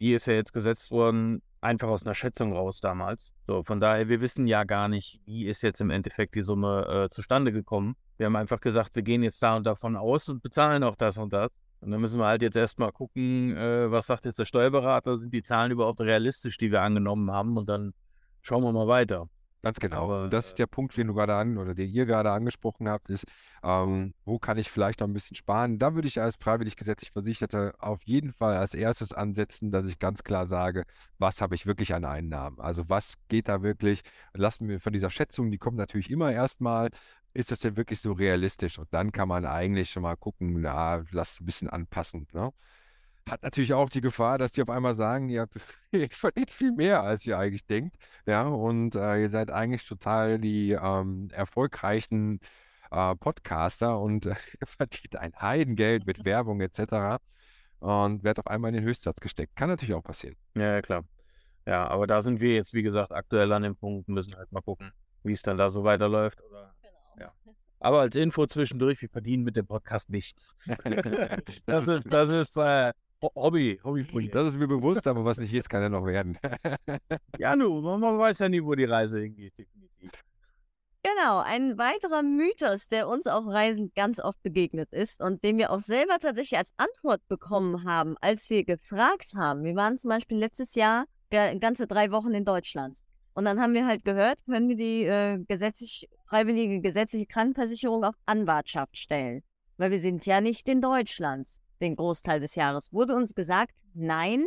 die ist ja jetzt gesetzt worden, einfach aus einer Schätzung raus damals. So, von daher, wir wissen ja gar nicht, wie ist jetzt im Endeffekt die Summe äh, zustande gekommen. Wir haben einfach gesagt, wir gehen jetzt da und davon aus und bezahlen auch das und das. Und dann müssen wir halt jetzt erstmal gucken, äh, was sagt jetzt der Steuerberater, sind die Zahlen überhaupt realistisch, die wir angenommen haben und dann schauen wir mal weiter. Ganz genau. Aber, das ist der Punkt, den du gerade an oder den ihr gerade angesprochen habt, ist, ähm, wo kann ich vielleicht noch ein bisschen sparen? Da würde ich als freiwillig gesetzlich Versicherter auf jeden Fall als erstes ansetzen, dass ich ganz klar sage, was habe ich wirklich an Einnahmen? Also was geht da wirklich? Lassen wir von dieser Schätzung, die kommt natürlich immer erstmal, ist das denn wirklich so realistisch? Und dann kann man eigentlich schon mal gucken, na, lass ein bisschen anpassen. Ne? Hat natürlich auch die Gefahr, dass die auf einmal sagen, ihr, [laughs] ihr verdient viel mehr, als ihr eigentlich denkt. Ja, und äh, ihr seid eigentlich total die ähm, erfolgreichen äh, Podcaster und äh, [laughs] ihr verdient ein Heidengeld mit [laughs] Werbung etc. und werde auf einmal in den Höchstsatz gesteckt. Kann natürlich auch passieren. Ja, ja, klar. Ja, aber da sind wir jetzt, wie gesagt, aktuell an dem Punkt, müssen halt mal gucken, wie es dann da so weiterläuft. Oder... Genau. Ja. Aber als Info zwischendurch, wir verdienen mit dem Podcast nichts. das ist, das ist äh, Hobby, Hobbyprojekt. Das ist mir [laughs] bewusst, aber was nicht ist, kann ja noch werden. [laughs] Ja, nu, man, weiß ja nie, wo die Reise hingeht, definitiv. Genau, ein weiterer Mythos, der uns auf Reisen ganz oft begegnet ist und den wir auch selber tatsächlich als Antwort bekommen haben, als wir gefragt haben. Wir waren zum Beispiel letztes Jahr ganze drei Wochen in Deutschland. Und dann haben wir halt gehört, können wir die äh, gesetzlich, freiwillige gesetzliche Krankenversicherung auf Anwartschaft stellen. Weil wir sind ja nicht in Deutschland den Großteil des Jahres. Wurde uns gesagt, nein,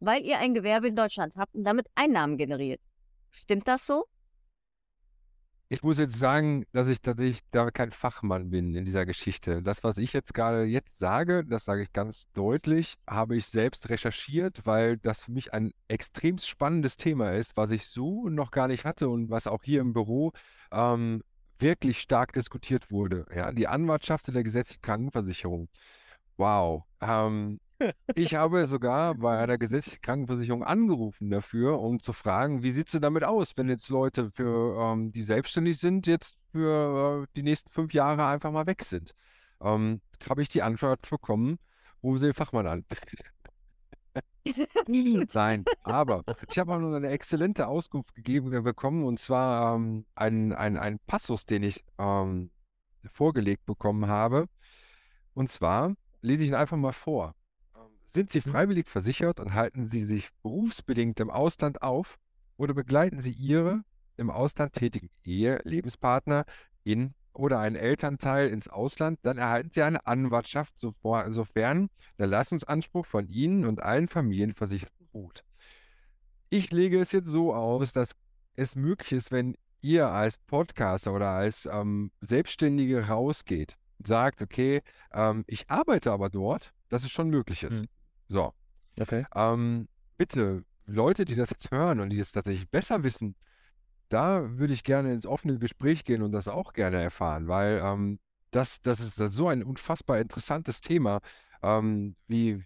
weil ihr ein Gewerbe in Deutschland habt und damit Einnahmen generiert. Stimmt das so? Ich muss jetzt sagen, dass ich tatsächlich da kein Fachmann bin in dieser Geschichte. Das, was ich jetzt gerade jetzt sage, das sage ich ganz deutlich, habe ich selbst recherchiert, weil das für mich ein extrem spannendes Thema ist, was ich so noch gar nicht hatte und was auch hier im Büro ähm, wirklich stark diskutiert wurde. Ja, die Anwartschaft in der gesetzlichen Krankenversicherung. Wow. Ähm, [laughs] ich habe sogar bei einer gesetzlichen Krankenversicherung angerufen dafür, um zu fragen, wie sieht es denn damit aus, wenn jetzt Leute, für, ähm, die selbstständig sind, jetzt für äh, die nächsten fünf Jahre einfach mal weg sind. Ähm, habe ich die Antwort bekommen, rufen Sie den Fachmann an. [laughs] Sein. Aber ich habe auch noch eine exzellente Auskunft gegeben äh, bekommen, und zwar ähm, ein, ein, ein Passus, den ich ähm, vorgelegt bekommen habe. Und zwar lese ich ihn einfach mal vor. Ähm, Sind Sie freiwillig versichert und halten Sie sich berufsbedingt im Ausland auf oder begleiten Sie Ihre im Ausland tätigen Ehe, Lebenspartner in oder einen Elternteil ins Ausland, dann erhalten Sie eine Anwartschaft, sofern der Leistungsanspruch von Ihnen und allen Familienversicherten ruht. Ich lege es jetzt so aus, dass es möglich ist, wenn ihr als Podcaster oder als ähm, Selbstständige rausgeht, sagt, okay, ähm, ich arbeite aber dort, dass es schon möglich ist. Mhm. So, Okay. ähm, bitte, Leute, die das jetzt hören und die es tatsächlich besser wissen, da würde ich gerne ins offene Gespräch gehen und das auch gerne erfahren, weil ähm, das, das ist so ein unfassbar interessantes Thema. Ähm, wie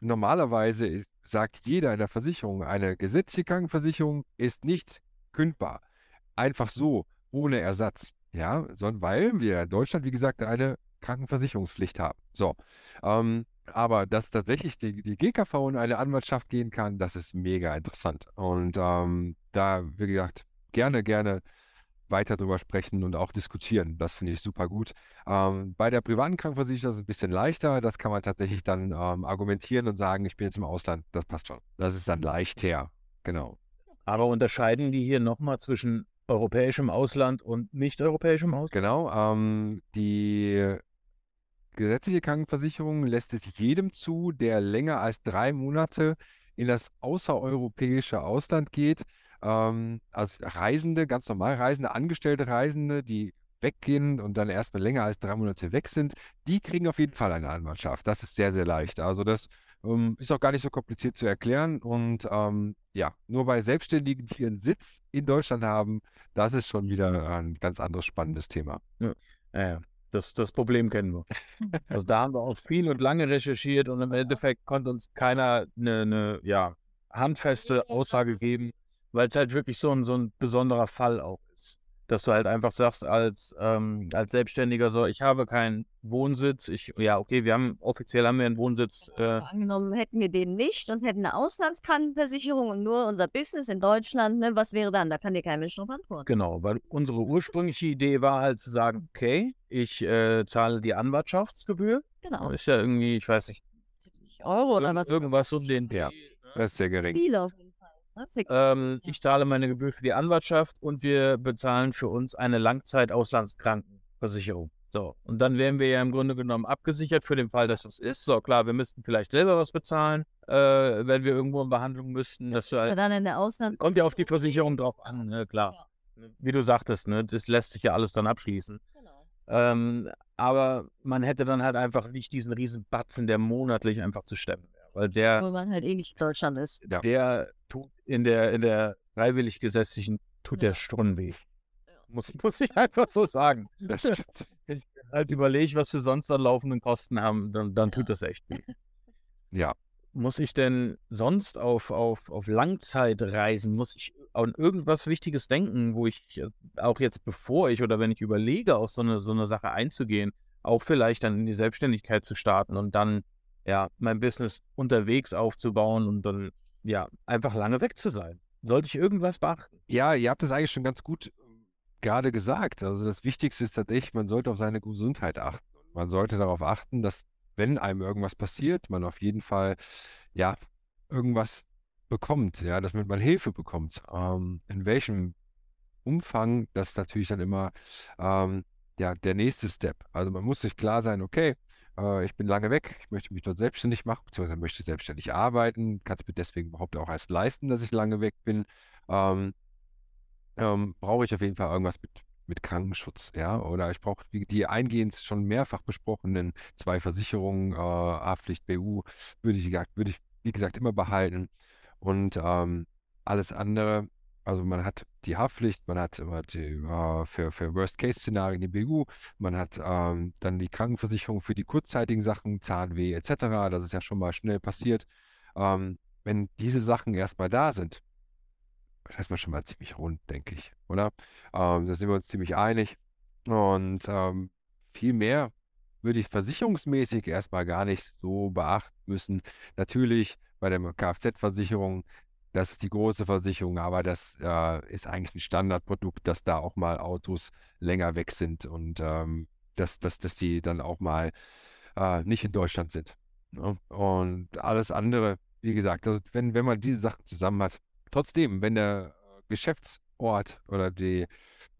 normalerweise ist, sagt jeder in der Versicherung, eine gesetzliche Krankenversicherung ist nicht kündbar. Einfach so, ohne Ersatz. Ja, sondern weil wir in Deutschland, wie gesagt, eine Krankenversicherungspflicht haben. So. Ähm, aber dass tatsächlich die, die GKV in eine Anwaltschaft gehen kann, das ist mega interessant. Und ähm, da, wie gesagt, gerne, gerne weiter drüber sprechen und auch diskutieren. Das finde ich super gut. Ähm, bei der privaten Krankenversicherung ist es ein bisschen leichter. Das kann man tatsächlich dann ähm, argumentieren und sagen, ich bin jetzt im Ausland. Das passt schon. Das ist dann leichter. Genau. Aber unterscheiden die hier nochmal zwischen europäischem Ausland und nicht-europäischem Ausland? Genau. Ähm, die gesetzliche Krankenversicherung lässt es jedem zu, der länger als drei Monate in das außereuropäische Ausland geht. Ähm, also Reisende, ganz normal Reisende, angestellte Reisende, die weggehen und dann erstmal länger als drei Monate weg sind, die kriegen auf jeden Fall eine Anwaltschaft. Das ist sehr, sehr leicht. Also das ähm, ist auch gar nicht so kompliziert zu erklären. Und ähm, ja, nur bei Selbstständigen, die ihren Sitz in Deutschland haben, das ist schon wieder ein ganz anderes spannendes Thema. Ja, ja, das, das Problem kennen wir. [laughs] Also da haben wir auch viel und lange recherchiert und im Endeffekt konnte uns keiner eine, eine ja, handfeste Aussage geben, weil es halt wirklich so ein, so ein besonderer Fall auch ist. Dass du halt einfach sagst, als, ähm, als Selbstständiger so, ich habe keinen Wohnsitz, ich, ja, okay, wir haben, offiziell haben wir einen Wohnsitz, äh, Angenommen hätten wir den nicht und hätten eine Auslandskrankenversicherung und nur unser Business in Deutschland, ne, was wäre dann? Da kann dir kein Mensch drauf antworten. Genau, weil unsere ursprüngliche Idee war halt zu sagen, okay, ich äh, zahle die Anwartschaftsgebühr. Genau. Ist ja irgendwie, ich weiß nicht, 70 Euro oder was? irgendwas um den Ja. Das ist sehr gering. Viel auf jeden Fall. 60. Ähm, Ja. Ich zahle meine Gebühr für die Anwartschaft und wir bezahlen für uns eine Langzeit-Auslandskrankenversicherung. So, und dann wären wir ja im Grunde genommen abgesichert für den Fall, dass das ist. So, klar, wir müssten vielleicht selber was bezahlen, äh, wenn wir irgendwo in Behandlung müssten. Das Ja, äh, dann in der Auslands kommt ja auf die Versicherung drauf an, ne, klar. Wie du sagtest, ne, das lässt sich ja alles dann abschließen. Genau. Ähm, aber man hätte dann halt einfach nicht diesen riesen Batzen, der monatlich einfach zu stemmen wäre. Weil der, Wo man halt eh nicht in Deutschland ist. Ja. der tut in der, in der freiwillig gesetzlichen, tut Ja. der Stunden weh. Ja. Muss, [laughs] muss ich einfach so sagen. Das stimmt. Ich mir halt überlege, was wir sonst an laufenden Kosten haben, dann, dann tut das echt weh. [laughs] Ja. Muss ich denn sonst auf, auf, auf Langzeitreisen, muss ich an irgendwas Wichtiges denken, wo ich äh, auch jetzt, bevor ich oder wenn ich überlege, auf so eine, so eine Sache einzugehen, auch vielleicht dann in die Selbstständigkeit zu starten und dann ja mein Business unterwegs aufzubauen und dann ja einfach lange weg zu sein? Sollte ich irgendwas beachten? Ja, ihr habt das eigentlich schon ganz gut ähm, gerade gesagt. Also das Wichtigste ist tatsächlich, man sollte auf seine Gesundheit achten. Man sollte darauf achten, dass wenn einem irgendwas passiert, man auf jeden Fall ja irgendwas bekommt, ja, dass man Hilfe bekommt. Ähm, in welchem Umfang, das ist natürlich dann immer ähm, ja, der nächste Step. Also man muss sich klar sein, okay, äh, ich bin lange weg, ich möchte mich dort selbstständig machen, beziehungsweise möchte selbstständig arbeiten, kann es mir deswegen überhaupt auch erst leisten, dass ich lange weg bin. Ähm, ähm, brauche ich auf jeden Fall irgendwas mit, mit Krankenschutz, ja, oder ich brauche die eingehend schon mehrfach besprochenen zwei Versicherungen, äh, A-Pflicht, BU, würde ich, würde ich, wie gesagt, immer behalten. Und ähm, alles andere also man hat die Haftpflicht, man hat immer die, äh, für, für Worst-Case-Szenarien die BU, man hat ähm, dann die Krankenversicherung für die kurzzeitigen Sachen, Zahnweh etc. Das ist ja schon mal schnell passiert. Ähm, wenn diese Sachen erstmal da sind, das ist man schon mal ziemlich rund, denke ich, oder? Ähm, da sind wir uns ziemlich einig. Und ähm, viel mehr würde ich versicherungsmäßig erstmal gar nicht so beachten müssen. Natürlich bei der Kfz-Versicherung das ist die große Versicherung, aber das äh, ist eigentlich ein Standardprodukt, dass da auch mal Autos länger weg sind und ähm, dass, dass, dass die dann auch mal äh, nicht in Deutschland sind. Ne? Und alles andere, wie gesagt, also wenn, wenn man diese Sachen zusammen hat, trotzdem, wenn der Geschäftsort oder die,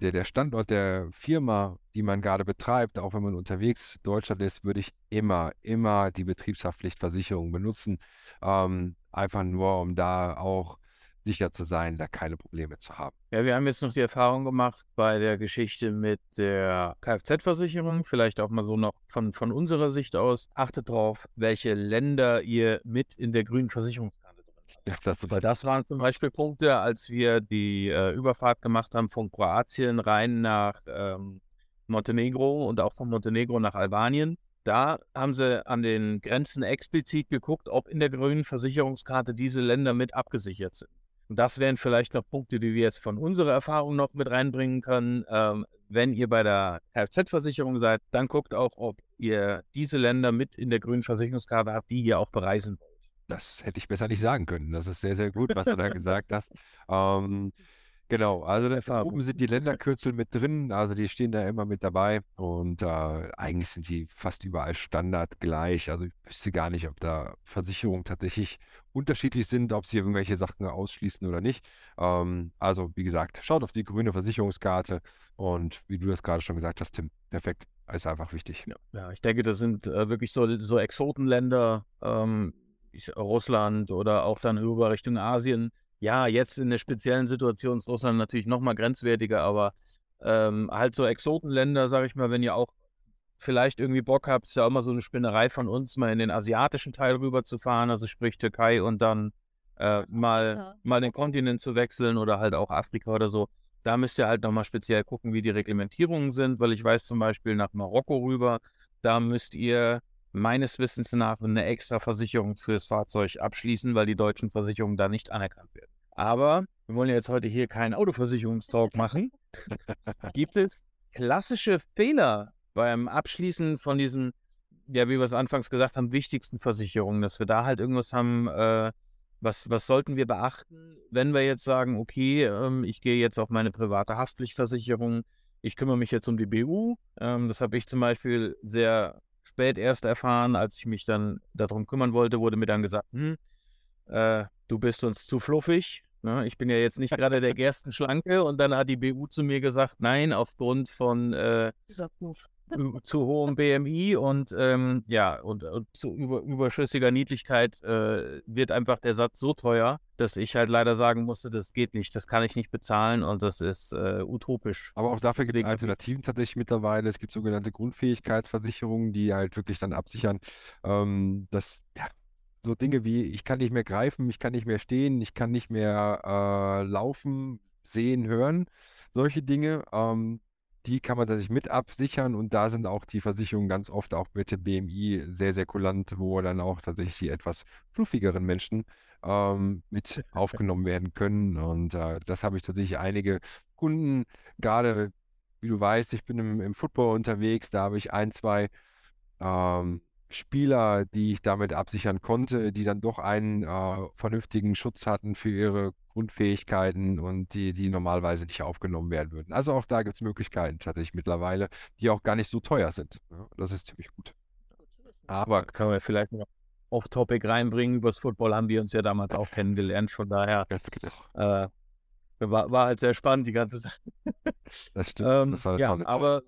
der, der Standort der Firma, die man gerade betreibt, auch wenn man unterwegs Deutschland ist, würde ich immer, immer die Betriebshaftpflichtversicherung benutzen. Ähm, einfach nur, um da auch sicher zu sein, da keine Probleme zu haben. Ja, wir haben jetzt noch die Erfahrung gemacht bei der Geschichte mit der Kfz-Versicherung, vielleicht auch mal so noch von, von unserer Sicht aus. Achtet drauf, welche Länder ihr mit in der grünen Versicherungskarte drin habt. Ja, das Weil das waren zum Beispiel Punkte, als wir die äh, Überfahrt gemacht haben von Kroatien rein nach ähm, Montenegro und auch von Montenegro nach Albanien. Da haben sie an den Grenzen explizit geguckt, ob in der grünen Versicherungskarte diese Länder mit abgesichert sind. Und das wären vielleicht noch Punkte, die wir jetzt von unserer Erfahrung noch mit reinbringen können. Ähm, wenn ihr bei der Kfz-Versicherung seid, dann guckt auch, ob ihr diese Länder mit in der grünen Versicherungskarte habt, die ihr auch bereisen wollt. Das hätte ich besser nicht sagen können. Das ist sehr, sehr gut, was du da [laughs] gesagt hast. Ähm, Genau, also da oben sind die Länderkürzel mit drin, also die stehen da immer mit dabei und äh, eigentlich sind die fast überall Standard gleich. Also ich wüsste gar nicht, ob da Versicherungen tatsächlich unterschiedlich sind, ob sie irgendwelche Sachen ausschließen oder nicht. Ähm, also wie gesagt, schaut auf die grüne Versicherungskarte und wie du das gerade schon gesagt hast, Tim, perfekt, ist einfach wichtig. Ja, ja ich denke, das sind äh, wirklich so, so Exotenländer, ähm, Russland oder auch dann über Richtung Asien ja, jetzt in der speziellen Situation ist Russland natürlich nochmal grenzwertiger, aber ähm, halt so Exotenländer, sag ich mal, wenn ihr auch vielleicht irgendwie Bock habt, ist ja auch immer so eine Spinnerei von uns, mal in den asiatischen Teil rüber zu fahren, also sprich Türkei und dann äh, mal, ja. mal den Kontinent zu wechseln oder halt auch Afrika oder so. Da müsst ihr halt nochmal speziell gucken, wie die Reglementierungen sind, weil ich weiß zum Beispiel nach Marokko rüber, da müsst ihr meines Wissens nach eine extra Versicherung fürs Fahrzeug abschließen, weil die deutschen Versicherungen da nicht anerkannt werden. Aber wir wollen ja jetzt heute hier keinen Autoversicherungstalk machen. Gibt es klassische Fehler beim Abschließen von diesen, ja, wie wir es anfangs gesagt haben, wichtigsten Versicherungen, dass wir da halt irgendwas haben, äh, was, was sollten wir beachten, wenn wir jetzt sagen, okay, ähm, ich gehe jetzt auf meine private Haftpflichtversicherung, ich kümmere mich jetzt um die BU. Ähm, das habe ich zum Beispiel sehr spät erst erfahren, als ich mich dann darum kümmern wollte, wurde mir dann gesagt, hm, äh, du bist uns zu fluffig. Ne? Ich bin ja jetzt nicht gerade der [laughs] Gerstenschlanke und dann hat die BU zu mir gesagt, nein, aufgrund von äh, zu hohem BMI und ähm, ja, und, und, zu über, überschüssiger Niedlichkeit äh, wird einfach der Satz so teuer, dass ich halt leider sagen musste, das geht nicht, das kann ich nicht bezahlen und das ist äh, utopisch. Aber auch dafür gibt es Alternativen tatsächlich mittlerweile. Es gibt sogenannte Grundfähigkeitsversicherungen, die halt wirklich dann absichern, ähm, dass ja, so Dinge wie, ich kann nicht mehr greifen, ich kann nicht mehr stehen, ich kann nicht mehr äh, laufen, sehen, hören, solche Dinge. Ähm, die kann man sich mit absichern und da sind auch die Versicherungen ganz oft auch mit dem BMI sehr, sehr kulant, wo dann auch tatsächlich die etwas fluffigeren Menschen ähm, mit [laughs] aufgenommen werden können. Und äh, das habe ich tatsächlich einige Kunden, gerade wie du weißt, ich bin im, im Football unterwegs, da habe ich ein, zwei ähm, Spieler, die ich damit absichern konnte, die dann doch einen äh, vernünftigen Schutz hatten für ihre Grundfähigkeiten und die, die normalerweise nicht aufgenommen werden würden. Also auch da gibt es Möglichkeiten tatsächlich mittlerweile, die auch gar nicht so teuer sind. Ja, das ist ziemlich gut. Aber kann man vielleicht noch off-Topic reinbringen. Übers Football haben wir uns ja damals auch kennengelernt. Von daher äh, war, war, halt sehr spannend, die ganze Sache. Das [laughs] stimmt. ähm, das war ja, aber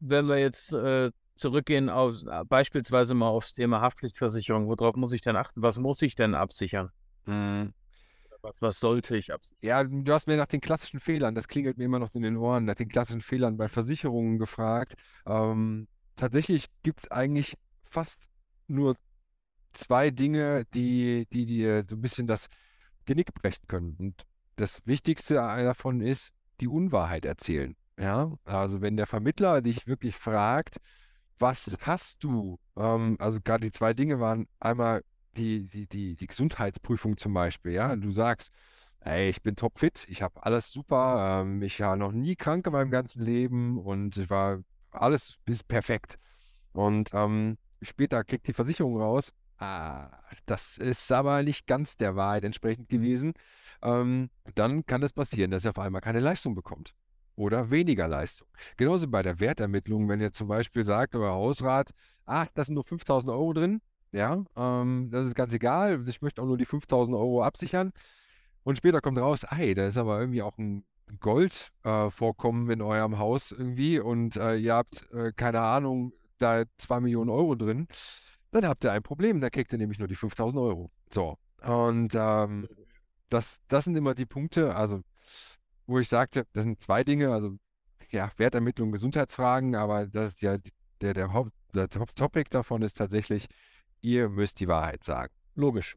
wenn wir jetzt äh, zurückgehen auf äh, beispielsweise mal aufs Thema Haftpflichtversicherung, worauf muss ich denn achten? Was muss ich denn absichern? Mhm. Was, was, sollte ich absichern? Ja, du hast mir nach den klassischen Fehlern, das klingelt mir immer noch in den Ohren, nach den klassischen Fehlern bei Versicherungen gefragt. Ähm, tatsächlich gibt es eigentlich fast nur zwei Dinge, die, die dir so ein bisschen das Genick brechen können. Und das Wichtigste davon ist, die Unwahrheit erzählen. Ja, also wenn der Vermittler dich wirklich fragt, was hast du? Ähm, also gerade die zwei Dinge waren einmal die, die, die, die Gesundheitsprüfung zum Beispiel. Ja, du sagst, ey, ich bin topfit, ich habe alles super, ähm, ich war noch nie krank in meinem ganzen Leben und ich war alles bis perfekt. Und ähm, später kriegt die Versicherung raus, ah, das ist aber nicht ganz der Wahrheit entsprechend gewesen. Ähm, dann kann es passieren, dass er auf einmal keine Leistung bekommt oder weniger Leistung. Genauso bei der Wertermittlung, wenn ihr zum Beispiel sagt, euer Hausrat, ach, da sind nur 5000 Euro drin, ja, ähm, das ist ganz egal, ich möchte auch nur die 5000 Euro absichern. Und später kommt raus, ey, da ist aber irgendwie auch ein Goldvorkommen äh, in eurem Haus irgendwie und äh, ihr habt, äh, keine Ahnung, da 2 Millionen Euro drin, dann habt ihr ein Problem, da kriegt ihr nämlich nur die 5000 Euro. So, und ähm, das, das sind immer die Punkte, also wo ich sagte, das sind zwei Dinge, also ja, Wertermittlung, Gesundheitsfragen, aber das ist ja der, der, Haupt, der Topic davon ist tatsächlich, ihr müsst die Wahrheit sagen. Logisch.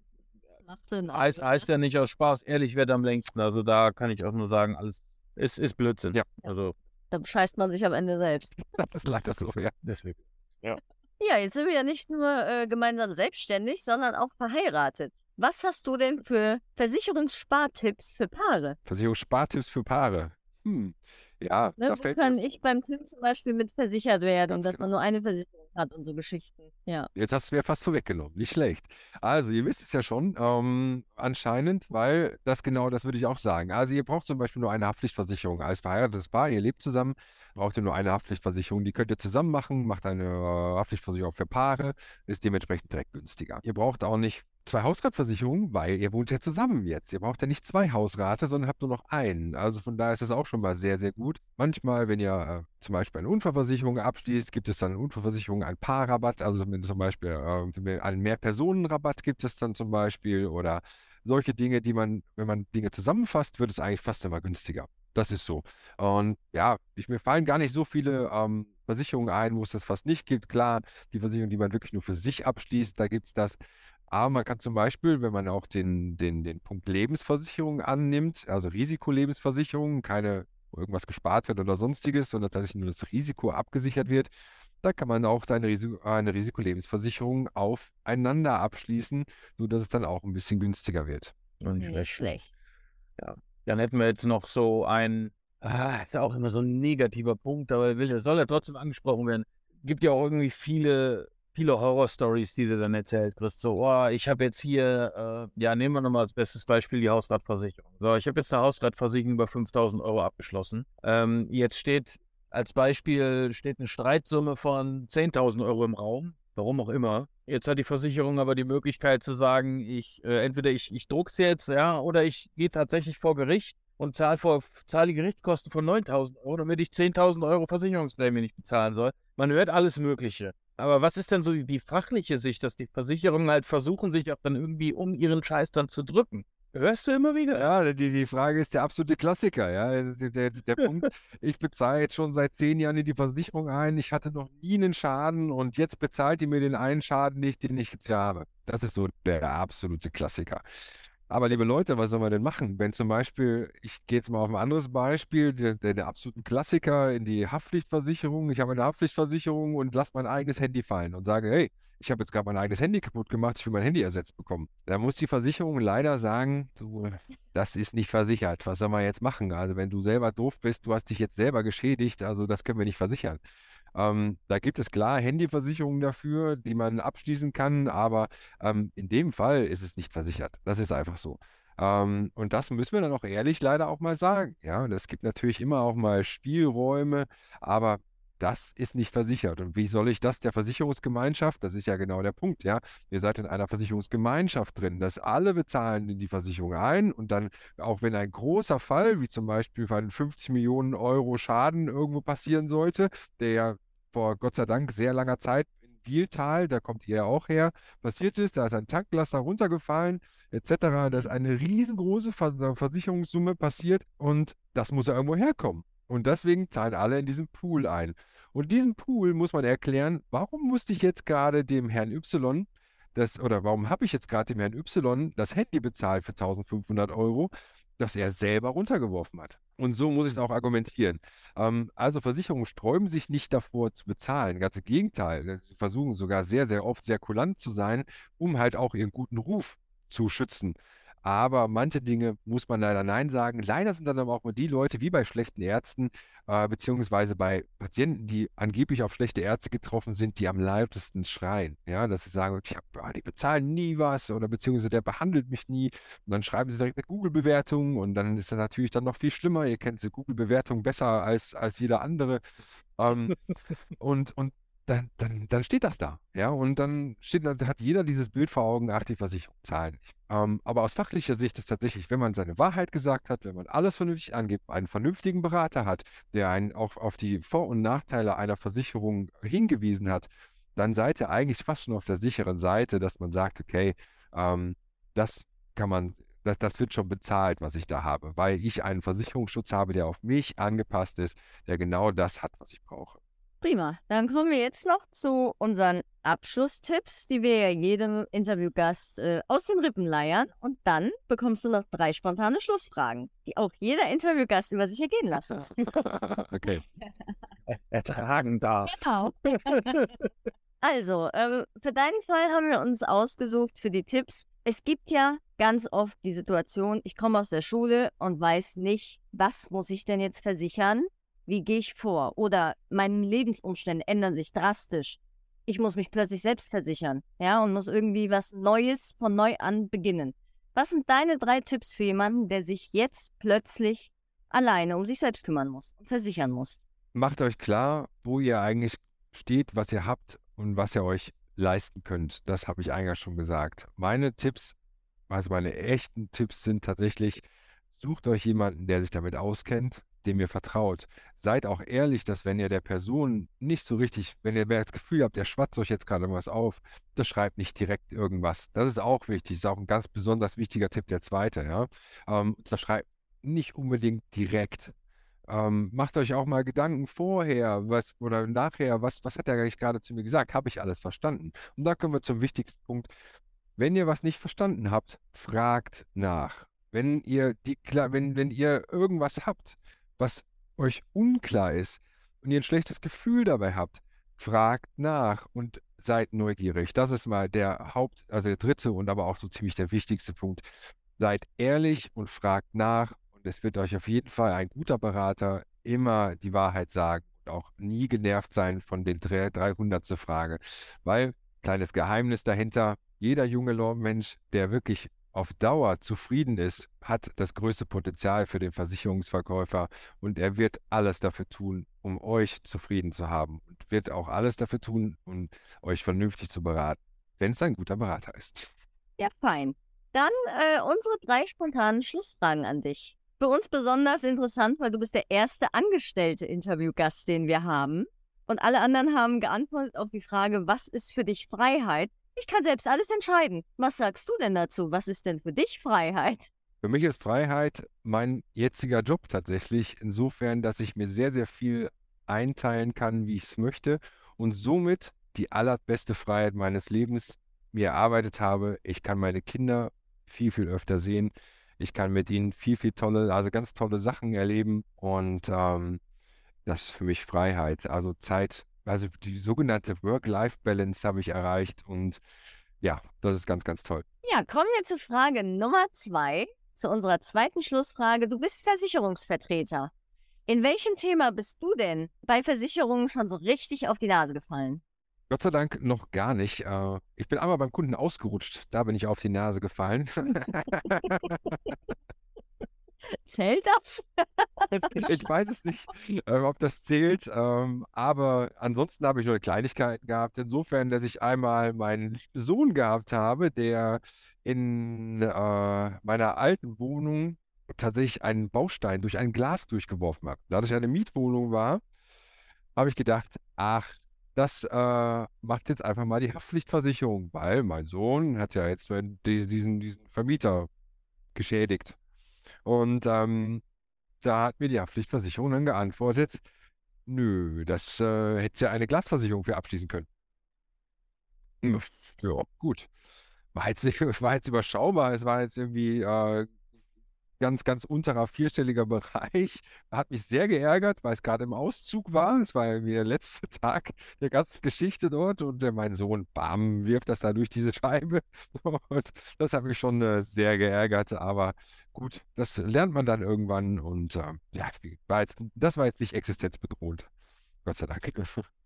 Macht Sinn. Heißt, heißt ja nicht aus Spaß, ehrlich wird am längsten. Also da kann ich auch nur sagen, alles ist, ist Blödsinn. Ja. Also. Da bescheißt man sich am Ende selbst. [laughs] Das ist leider so, ja. Deswegen. Ja. Ja, jetzt sind wir ja nicht nur äh, gemeinsam selbstständig, sondern auch verheiratet. Was hast du denn für Versicherungsspartipps für Paare? Versicherungsspartipps für Paare. Hm. Ja, ne, da wo kann mir... ich beim Tim zum Beispiel mit versichert werden und dass genau. man nur eine Versicherung hat und so Geschichten. Ja. Jetzt hast du mir fast vorweggenommen. Nicht schlecht. Also, ihr wisst es ja schon, ähm, anscheinend, weil das genau, das würde ich auch sagen. Also, ihr braucht zum Beispiel nur eine Haftpflichtversicherung. Als verheiratetes Paar, ihr lebt zusammen, braucht ihr nur eine Haftpflichtversicherung. Die könnt ihr zusammen machen, macht eine Haftpflichtversicherung für Paare, ist dementsprechend direkt günstiger. Ihr braucht auch nicht zwei Hausratversicherungen, weil ihr wohnt ja zusammen jetzt. Ihr braucht ja nicht zwei Hausrate, sondern habt nur noch einen. Also von daher ist das auch schon mal sehr, sehr gut. Manchmal, wenn ihr äh, zum Beispiel eine Unfallversicherung abschließt, gibt es dann eine Unfallversicherung einen Paarrabatt. Also wenn zum Beispiel äh, einen Mehrpersonenrabatt gibt es dann zum Beispiel oder solche Dinge, die man, wenn man Dinge zusammenfasst, wird es eigentlich fast immer günstiger. Das ist so. Und ja, ich, mir fallen gar nicht so viele ähm, Versicherungen ein, wo es das fast nicht gibt. Klar, die Versicherung, die man wirklich nur für sich abschließt, da gibt es das. Aber man kann zum Beispiel, wenn man auch den, den, den Punkt Lebensversicherung annimmt, also Risikolebensversicherung, keine, wo irgendwas gespart wird oder sonstiges, sondern tatsächlich nur das Risiko abgesichert wird, da kann man auch eine, Risiko, eine Risikolebensversicherung aufeinander abschließen, sodass es dann auch ein bisschen günstiger wird. Und nicht schlecht. Ja. Dann hätten wir jetzt noch so ein, ah, ist ja auch immer so ein negativer Punkt, aber es soll ja trotzdem angesprochen werden. Gibt ja auch irgendwie viele viele Horror-Stories, die du dann erzählt kriegst. So, oh, ich habe jetzt hier, äh, ja, nehmen wir nochmal als bestes Beispiel die Hausratversicherung. So, ich habe jetzt eine Hausratversicherung über 5000 Euro abgeschlossen. Ähm, jetzt steht als Beispiel steht eine Streitsumme von 10.000 Euro im Raum, warum auch immer. Jetzt hat die Versicherung aber die Möglichkeit zu sagen, ich äh, entweder ich, ich druck's jetzt, ja, oder ich gehe tatsächlich vor Gericht und zahle zahl die Gerichtskosten von 9.000 Euro, damit ich 10.000 Euro Versicherungsprämie nicht bezahlen soll. Man hört alles Mögliche. Aber was ist denn so die, die fachliche Sicht, dass die Versicherungen halt versuchen, sich auch dann irgendwie um ihren Scheiß dann zu drücken? Hörst du immer wieder? Ja, die, die Frage ist der absolute Klassiker. Ja? Der, der, der Punkt, [laughs] ich bezahle jetzt schon seit zehn Jahren in die Versicherung ein, ich hatte noch nie einen Schaden und jetzt bezahlt die mir den einen Schaden nicht, den ich jetzt habe. Das ist so der absolute Klassiker. Aber liebe Leute, was soll man denn machen? Wenn zum Beispiel, ich gehe jetzt mal auf ein anderes Beispiel, der, der, der absoluten Klassiker in die Haftpflichtversicherung. Ich habe eine Haftpflichtversicherung und lasse mein eigenes Handy fallen und sage, hey, ich habe jetzt gerade mein eigenes Handy kaputt gemacht, ich will mein Handy ersetzt bekommen. Da muss die Versicherung leider sagen, du, das ist nicht versichert. Was soll man jetzt machen? Also wenn du selber doof bist, du hast dich jetzt selber geschädigt, also das können wir nicht versichern. Ähm, da gibt es klar Handyversicherungen dafür, die man abschließen kann, aber ähm, in dem Fall ist es nicht versichert. Das ist einfach so. Ähm, und das müssen wir dann auch ehrlich leider auch mal sagen. Ja, und es gibt natürlich immer auch mal Spielräume, aber das ist nicht versichert. Und wie soll ich das der Versicherungsgemeinschaft, das ist ja genau der Punkt, ja, ihr seid in einer Versicherungsgemeinschaft drin, dass alle bezahlen in die Versicherung ein und dann, auch wenn ein großer Fall, wie zum Beispiel von 50 Millionen Euro Schaden irgendwo passieren sollte, der ja vor Gott sei Dank sehr langer Zeit in Bieltal, da kommt ihr ja auch her, passiert ist, da ist ein Tanklaster runtergefallen, etc. Da ist eine riesengroße Versicherungssumme passiert und das muss ja irgendwo herkommen. Und deswegen zahlen alle in diesen Pool ein. Und diesen Pool muss man erklären, warum musste ich jetzt gerade dem Herrn Y das, oder warum habe ich jetzt gerade dem Herrn Y das Handy bezahlt für 1500 Euro, das er selber runtergeworfen hat. Und so muss ich es auch argumentieren. Ähm, also Versicherungen sträuben sich nicht davor zu bezahlen. Ganz im Gegenteil. Sie versuchen sogar sehr, sehr oft sehr kulant zu sein, um halt auch ihren guten Ruf zu schützen. Aber manche Dinge muss man leider Nein sagen. Leider sind dann aber auch mal die Leute, wie bei schlechten Ärzten, äh, beziehungsweise bei Patienten, die angeblich auf schlechte Ärzte getroffen sind, die am lautesten schreien. Ja, dass sie sagen, ich hab, die bezahlen nie was oder beziehungsweise der behandelt mich nie. Und dann schreiben sie direkt eine Google-Bewertung und dann ist das natürlich dann noch viel schlimmer. Ihr kennt diese Google-Bewertung besser als, als jeder andere. Ähm, [laughs] und, und dann, dann, dann steht das da. Ja, und dann steht, hat jeder dieses Bild vor Augen, ach, die Versicherung zahlen nicht. Ähm, aber aus fachlicher Sicht ist tatsächlich, wenn man seine Wahrheit gesagt hat, wenn man alles vernünftig angibt, einen vernünftigen Berater hat, der einen auch auf die Vor- und Nachteile einer Versicherung hingewiesen hat, dann seid ihr eigentlich fast schon auf der sicheren Seite, dass man sagt, okay, ähm, das kann man, das, das wird schon bezahlt, was ich da habe, weil ich einen Versicherungsschutz habe, der auf mich angepasst ist, der genau das hat, was ich brauche. Prima. Dann kommen wir jetzt noch zu unseren Abschlusstipps, die wir ja jedem Interviewgast äh, aus den Rippen leiern. Und dann bekommst du noch drei spontane Schlussfragen, die auch jeder Interviewgast über sich ergehen lassen muss. [laughs] okay. [laughs] Ertragen darf. Genau. [laughs] also, ähm, für deinen Fall haben wir uns ausgesucht für die Tipps. Es gibt ja ganz oft die Situation, ich komme aus der Schule und weiß nicht, was muss ich denn jetzt versichern? Wie gehe ich vor? Oder meine Lebensumstände ändern sich drastisch. Ich muss mich plötzlich selbst versichern, ja, und muss irgendwie was Neues von neu an beginnen. Was sind deine drei Tipps für jemanden, der sich jetzt plötzlich alleine um sich selbst kümmern muss und versichern muss? Macht euch klar, wo ihr eigentlich steht, was ihr habt und was ihr euch leisten könnt. Das habe ich eingangs schon gesagt. Meine Tipps, also meine echten Tipps sind tatsächlich, sucht euch jemanden, der sich damit auskennt, dem ihr vertraut. Seid auch ehrlich, dass wenn ihr der Person nicht so richtig, wenn ihr das Gefühl habt, der schwatzt euch jetzt gerade was auf, das schreibt nicht direkt irgendwas. Das ist auch wichtig, ist auch ein ganz besonders wichtiger Tipp, der zweite, ja. Ähm, das schreibt nicht unbedingt direkt. Ähm, macht euch auch mal Gedanken vorher, was oder nachher, was, was hat er eigentlich gerade zu mir gesagt? Habe ich alles verstanden? Und da kommen wir zum wichtigsten Punkt. Wenn ihr was nicht verstanden habt, fragt nach. Wenn ihr die, wenn, wenn ihr irgendwas habt, was euch unklar ist und ihr ein schlechtes Gefühl dabei habt, fragt nach und seid neugierig. Das ist mal der Haupt, also der dritte und aber auch so ziemlich der wichtigste Punkt. Seid ehrlich und fragt nach und es wird euch auf jeden Fall ein guter Berater immer die Wahrheit sagen und auch nie genervt sein von den 300. Frage. Weil, kleines Geheimnis dahinter, jeder junge Mensch, der wirklich auf Dauer zufrieden ist, hat das größte Potenzial für den Versicherungsverkäufer und er wird alles dafür tun, um euch zufrieden zu haben und wird auch alles dafür tun, um euch vernünftig zu beraten, wenn es ein guter Berater ist. Ja, fein. Dann äh, unsere drei spontanen Schlussfragen an dich. Für uns besonders interessant, weil du bist der erste angestellte Interviewgast, den wir haben. Und alle anderen haben geantwortet auf die Frage, was ist für dich Freiheit? Ich kann selbst alles entscheiden. Was sagst du denn dazu? Was ist denn für dich Freiheit? Für mich ist Freiheit mein jetziger Job tatsächlich, insofern, dass ich mir sehr, sehr viel einteilen kann, wie ich es möchte und somit die allerbeste Freiheit meines Lebens mir erarbeitet habe. Ich kann meine Kinder viel, viel öfter sehen. Ich kann mit ihnen viel, viel tolle, also ganz tolle Sachen erleben und ähm, das ist für mich Freiheit. Also Zeit, also die sogenannte Work-Life-Balance habe ich erreicht und ja, das ist ganz, ganz toll. Ja, kommen wir zur Frage Nummer zwei, zu unserer zweiten Schlussfrage. Du bist Versicherungsvertreter. In welchem Thema bist du denn bei Versicherungen schon so richtig auf die Nase gefallen? Gott sei Dank noch gar nicht. Äh, ich bin einmal beim Kunden ausgerutscht. Da bin ich auf die Nase gefallen. [laughs] [laughs] [laughs] [laughs] Zählt das? ich weiß es nicht, äh, ob das zählt. Ähm, aber ansonsten habe ich nur Kleinigkeiten gehabt. Insofern, dass ich einmal meinen Sohn gehabt habe, der in äh, meiner alten Wohnung tatsächlich einen Baustein durch ein Glas durchgeworfen hat. Da ich eine Mietwohnung war, habe ich gedacht, ach, das äh, macht jetzt einfach mal die Haftpflichtversicherung, weil mein Sohn hat ja jetzt diesen, diesen Vermieter geschädigt. Und ähm, da hat mir die Haftpflichtversicherung dann geantwortet, nö, das äh, hätte ja eine Glasversicherung für abschließen können. Hm, ja, gut. War jetzt, [laughs] war jetzt überschaubar, es war jetzt irgendwie äh, ganz, ganz unterer vierstelliger Bereich. [laughs] Hat mich sehr geärgert, weil es gerade im Auszug war. Es war irgendwie der letzte [laughs] Tag der ganzen Geschichte dort und äh, mein Sohn, bam, wirft das da durch diese [laughs] Scheibe. Und das hat mich schon äh, sehr geärgert, aber gut, das lernt man dann irgendwann und äh, ja, war jetzt, das war jetzt nicht existenzbedrohend. Gott sei Dank.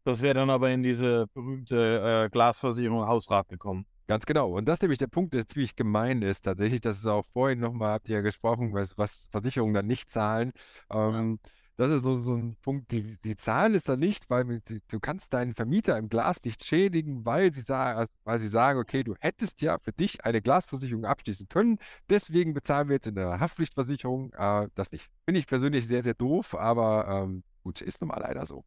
Das wäre dann aber in diese berühmte äh, Glasversicherung Hausrat gekommen. Ganz genau. Und das ist nämlich der Punkt, der ziemlich gemein ist. Tatsächlich, das ist auch vorhin nochmal, habt ihr ja gesprochen, was, was Versicherungen dann nicht zahlen. Ähm, ja. Das ist so, so ein Punkt, die, die zahlen es dann nicht, weil du kannst deinen Vermieter im Glas nicht schädigen, weil sie, sagen, weil sie sagen, okay, du hättest ja für dich eine Glasversicherung abschließen können, deswegen bezahlen wir jetzt in der Haftpflichtversicherung äh, das nicht. Finde ich persönlich sehr, sehr doof, aber ähm, gut, ist nun mal leider so.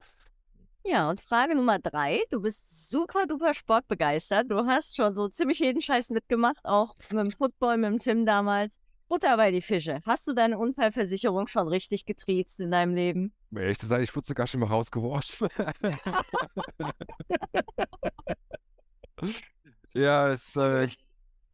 Ja, und Frage Nummer drei. Du bist super duper sportbegeistert. Du hast schon so ziemlich jeden Scheiß mitgemacht, auch mit dem Football, mit dem Tim damals. Butter bei die Fische. Hast du deine Unfallversicherung schon richtig getriezt in deinem Leben? Ehrlich sein, ich wurde sogar schon mal rausgeworfen. [laughs] ja, es, äh,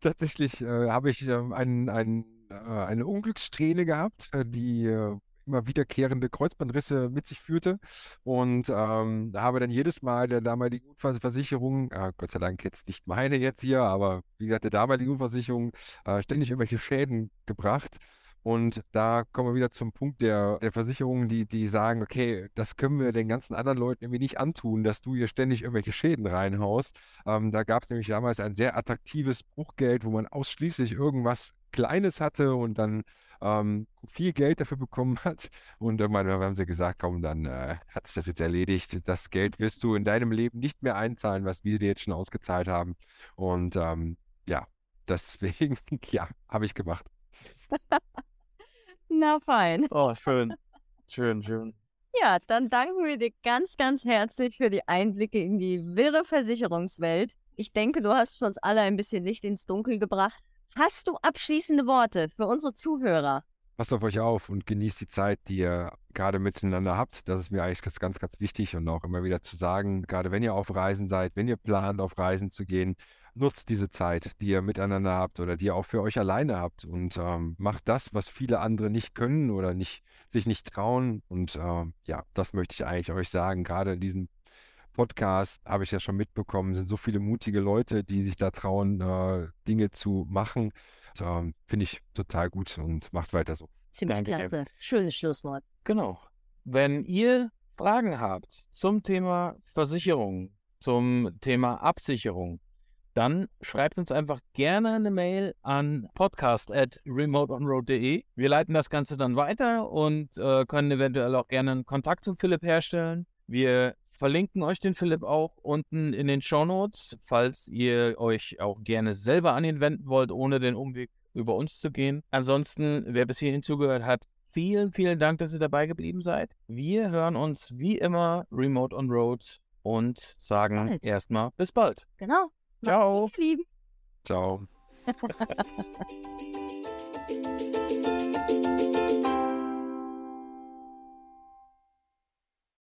tatsächlich äh, habe ich äh, ein, ein, eine Unglückssträhne gehabt, äh, die äh, immer wiederkehrende Kreuzbandrisse mit sich führte. Und ähm, habe dann jedes Mal der damaligen Unfallversicherung, äh, Gott sei Dank jetzt nicht meine jetzt hier, aber wie gesagt, der damaligen Unfallversicherung äh, ständig irgendwelche Schäden gebracht. Und da kommen wir wieder zum Punkt der, der Versicherungen, die, die sagen, okay, das können wir den ganzen anderen Leuten irgendwie nicht antun, dass du hier ständig irgendwelche Schäden reinhaust. Ähm, da gab es nämlich damals ein sehr attraktives Bruchgeld, wo man ausschließlich irgendwas Kleines hatte und dann ähm, viel Geld dafür bekommen [laughs] hat. Und irgendwann haben sie gesagt, komm, dann äh, hat sich das jetzt erledigt. Das Geld wirst du in deinem Leben nicht mehr einzahlen, was wir dir jetzt schon ausgezahlt haben. Und ähm, ja, [laughs] deswegen, ja, habe ich gemacht. Na fein. Oh, schön. Schön, schön. Ja, dann danken wir dir ganz, ganz herzlich für die Einblicke in die wirre Versicherungswelt. Ich denke, du hast für uns alle ein bisschen Licht ins Dunkel gebracht. Hast du abschließende Worte für unsere Zuhörer? Passt auf euch auf und genießt die Zeit, die ihr gerade miteinander habt. Das ist mir eigentlich ganz, ganz wichtig und auch immer wieder zu sagen, gerade wenn ihr auf Reisen seid, wenn ihr plant, auf Reisen zu gehen, nutzt diese Zeit, die ihr miteinander habt oder die ihr auch für euch alleine habt und ähm, macht das, was viele andere nicht können oder nicht, sich nicht trauen. Und ähm, ja, das möchte ich eigentlich euch sagen, gerade in diesem Podcast, habe ich ja schon mitbekommen, sind so viele mutige Leute, die sich da trauen, äh, Dinge zu machen. Ähm, Finde ich total gut und macht weiter so. Ziemlich Danke. klasse. Schönes Schlusswort. Genau. Wenn ihr Fragen habt zum Thema Versicherung, zum Thema Absicherung, dann schreibt uns einfach gerne eine Mail an podcast.remoteonroad.de. Wir leiten das Ganze dann weiter und äh, können eventuell auch gerne einen Kontakt zum Philipp herstellen. Wir verlinken euch den Philipp auch unten in den Show Notes, falls ihr euch auch gerne selber an ihn wenden wollt, ohne den Umweg über uns zu gehen. Ansonsten, wer bis hierhin zugehört hat, vielen, vielen Dank, dass ihr dabei geblieben seid. Wir hören uns wie immer remote on road und sagen erstmal bis bald. Genau. Ciao. Ciao. [laughs]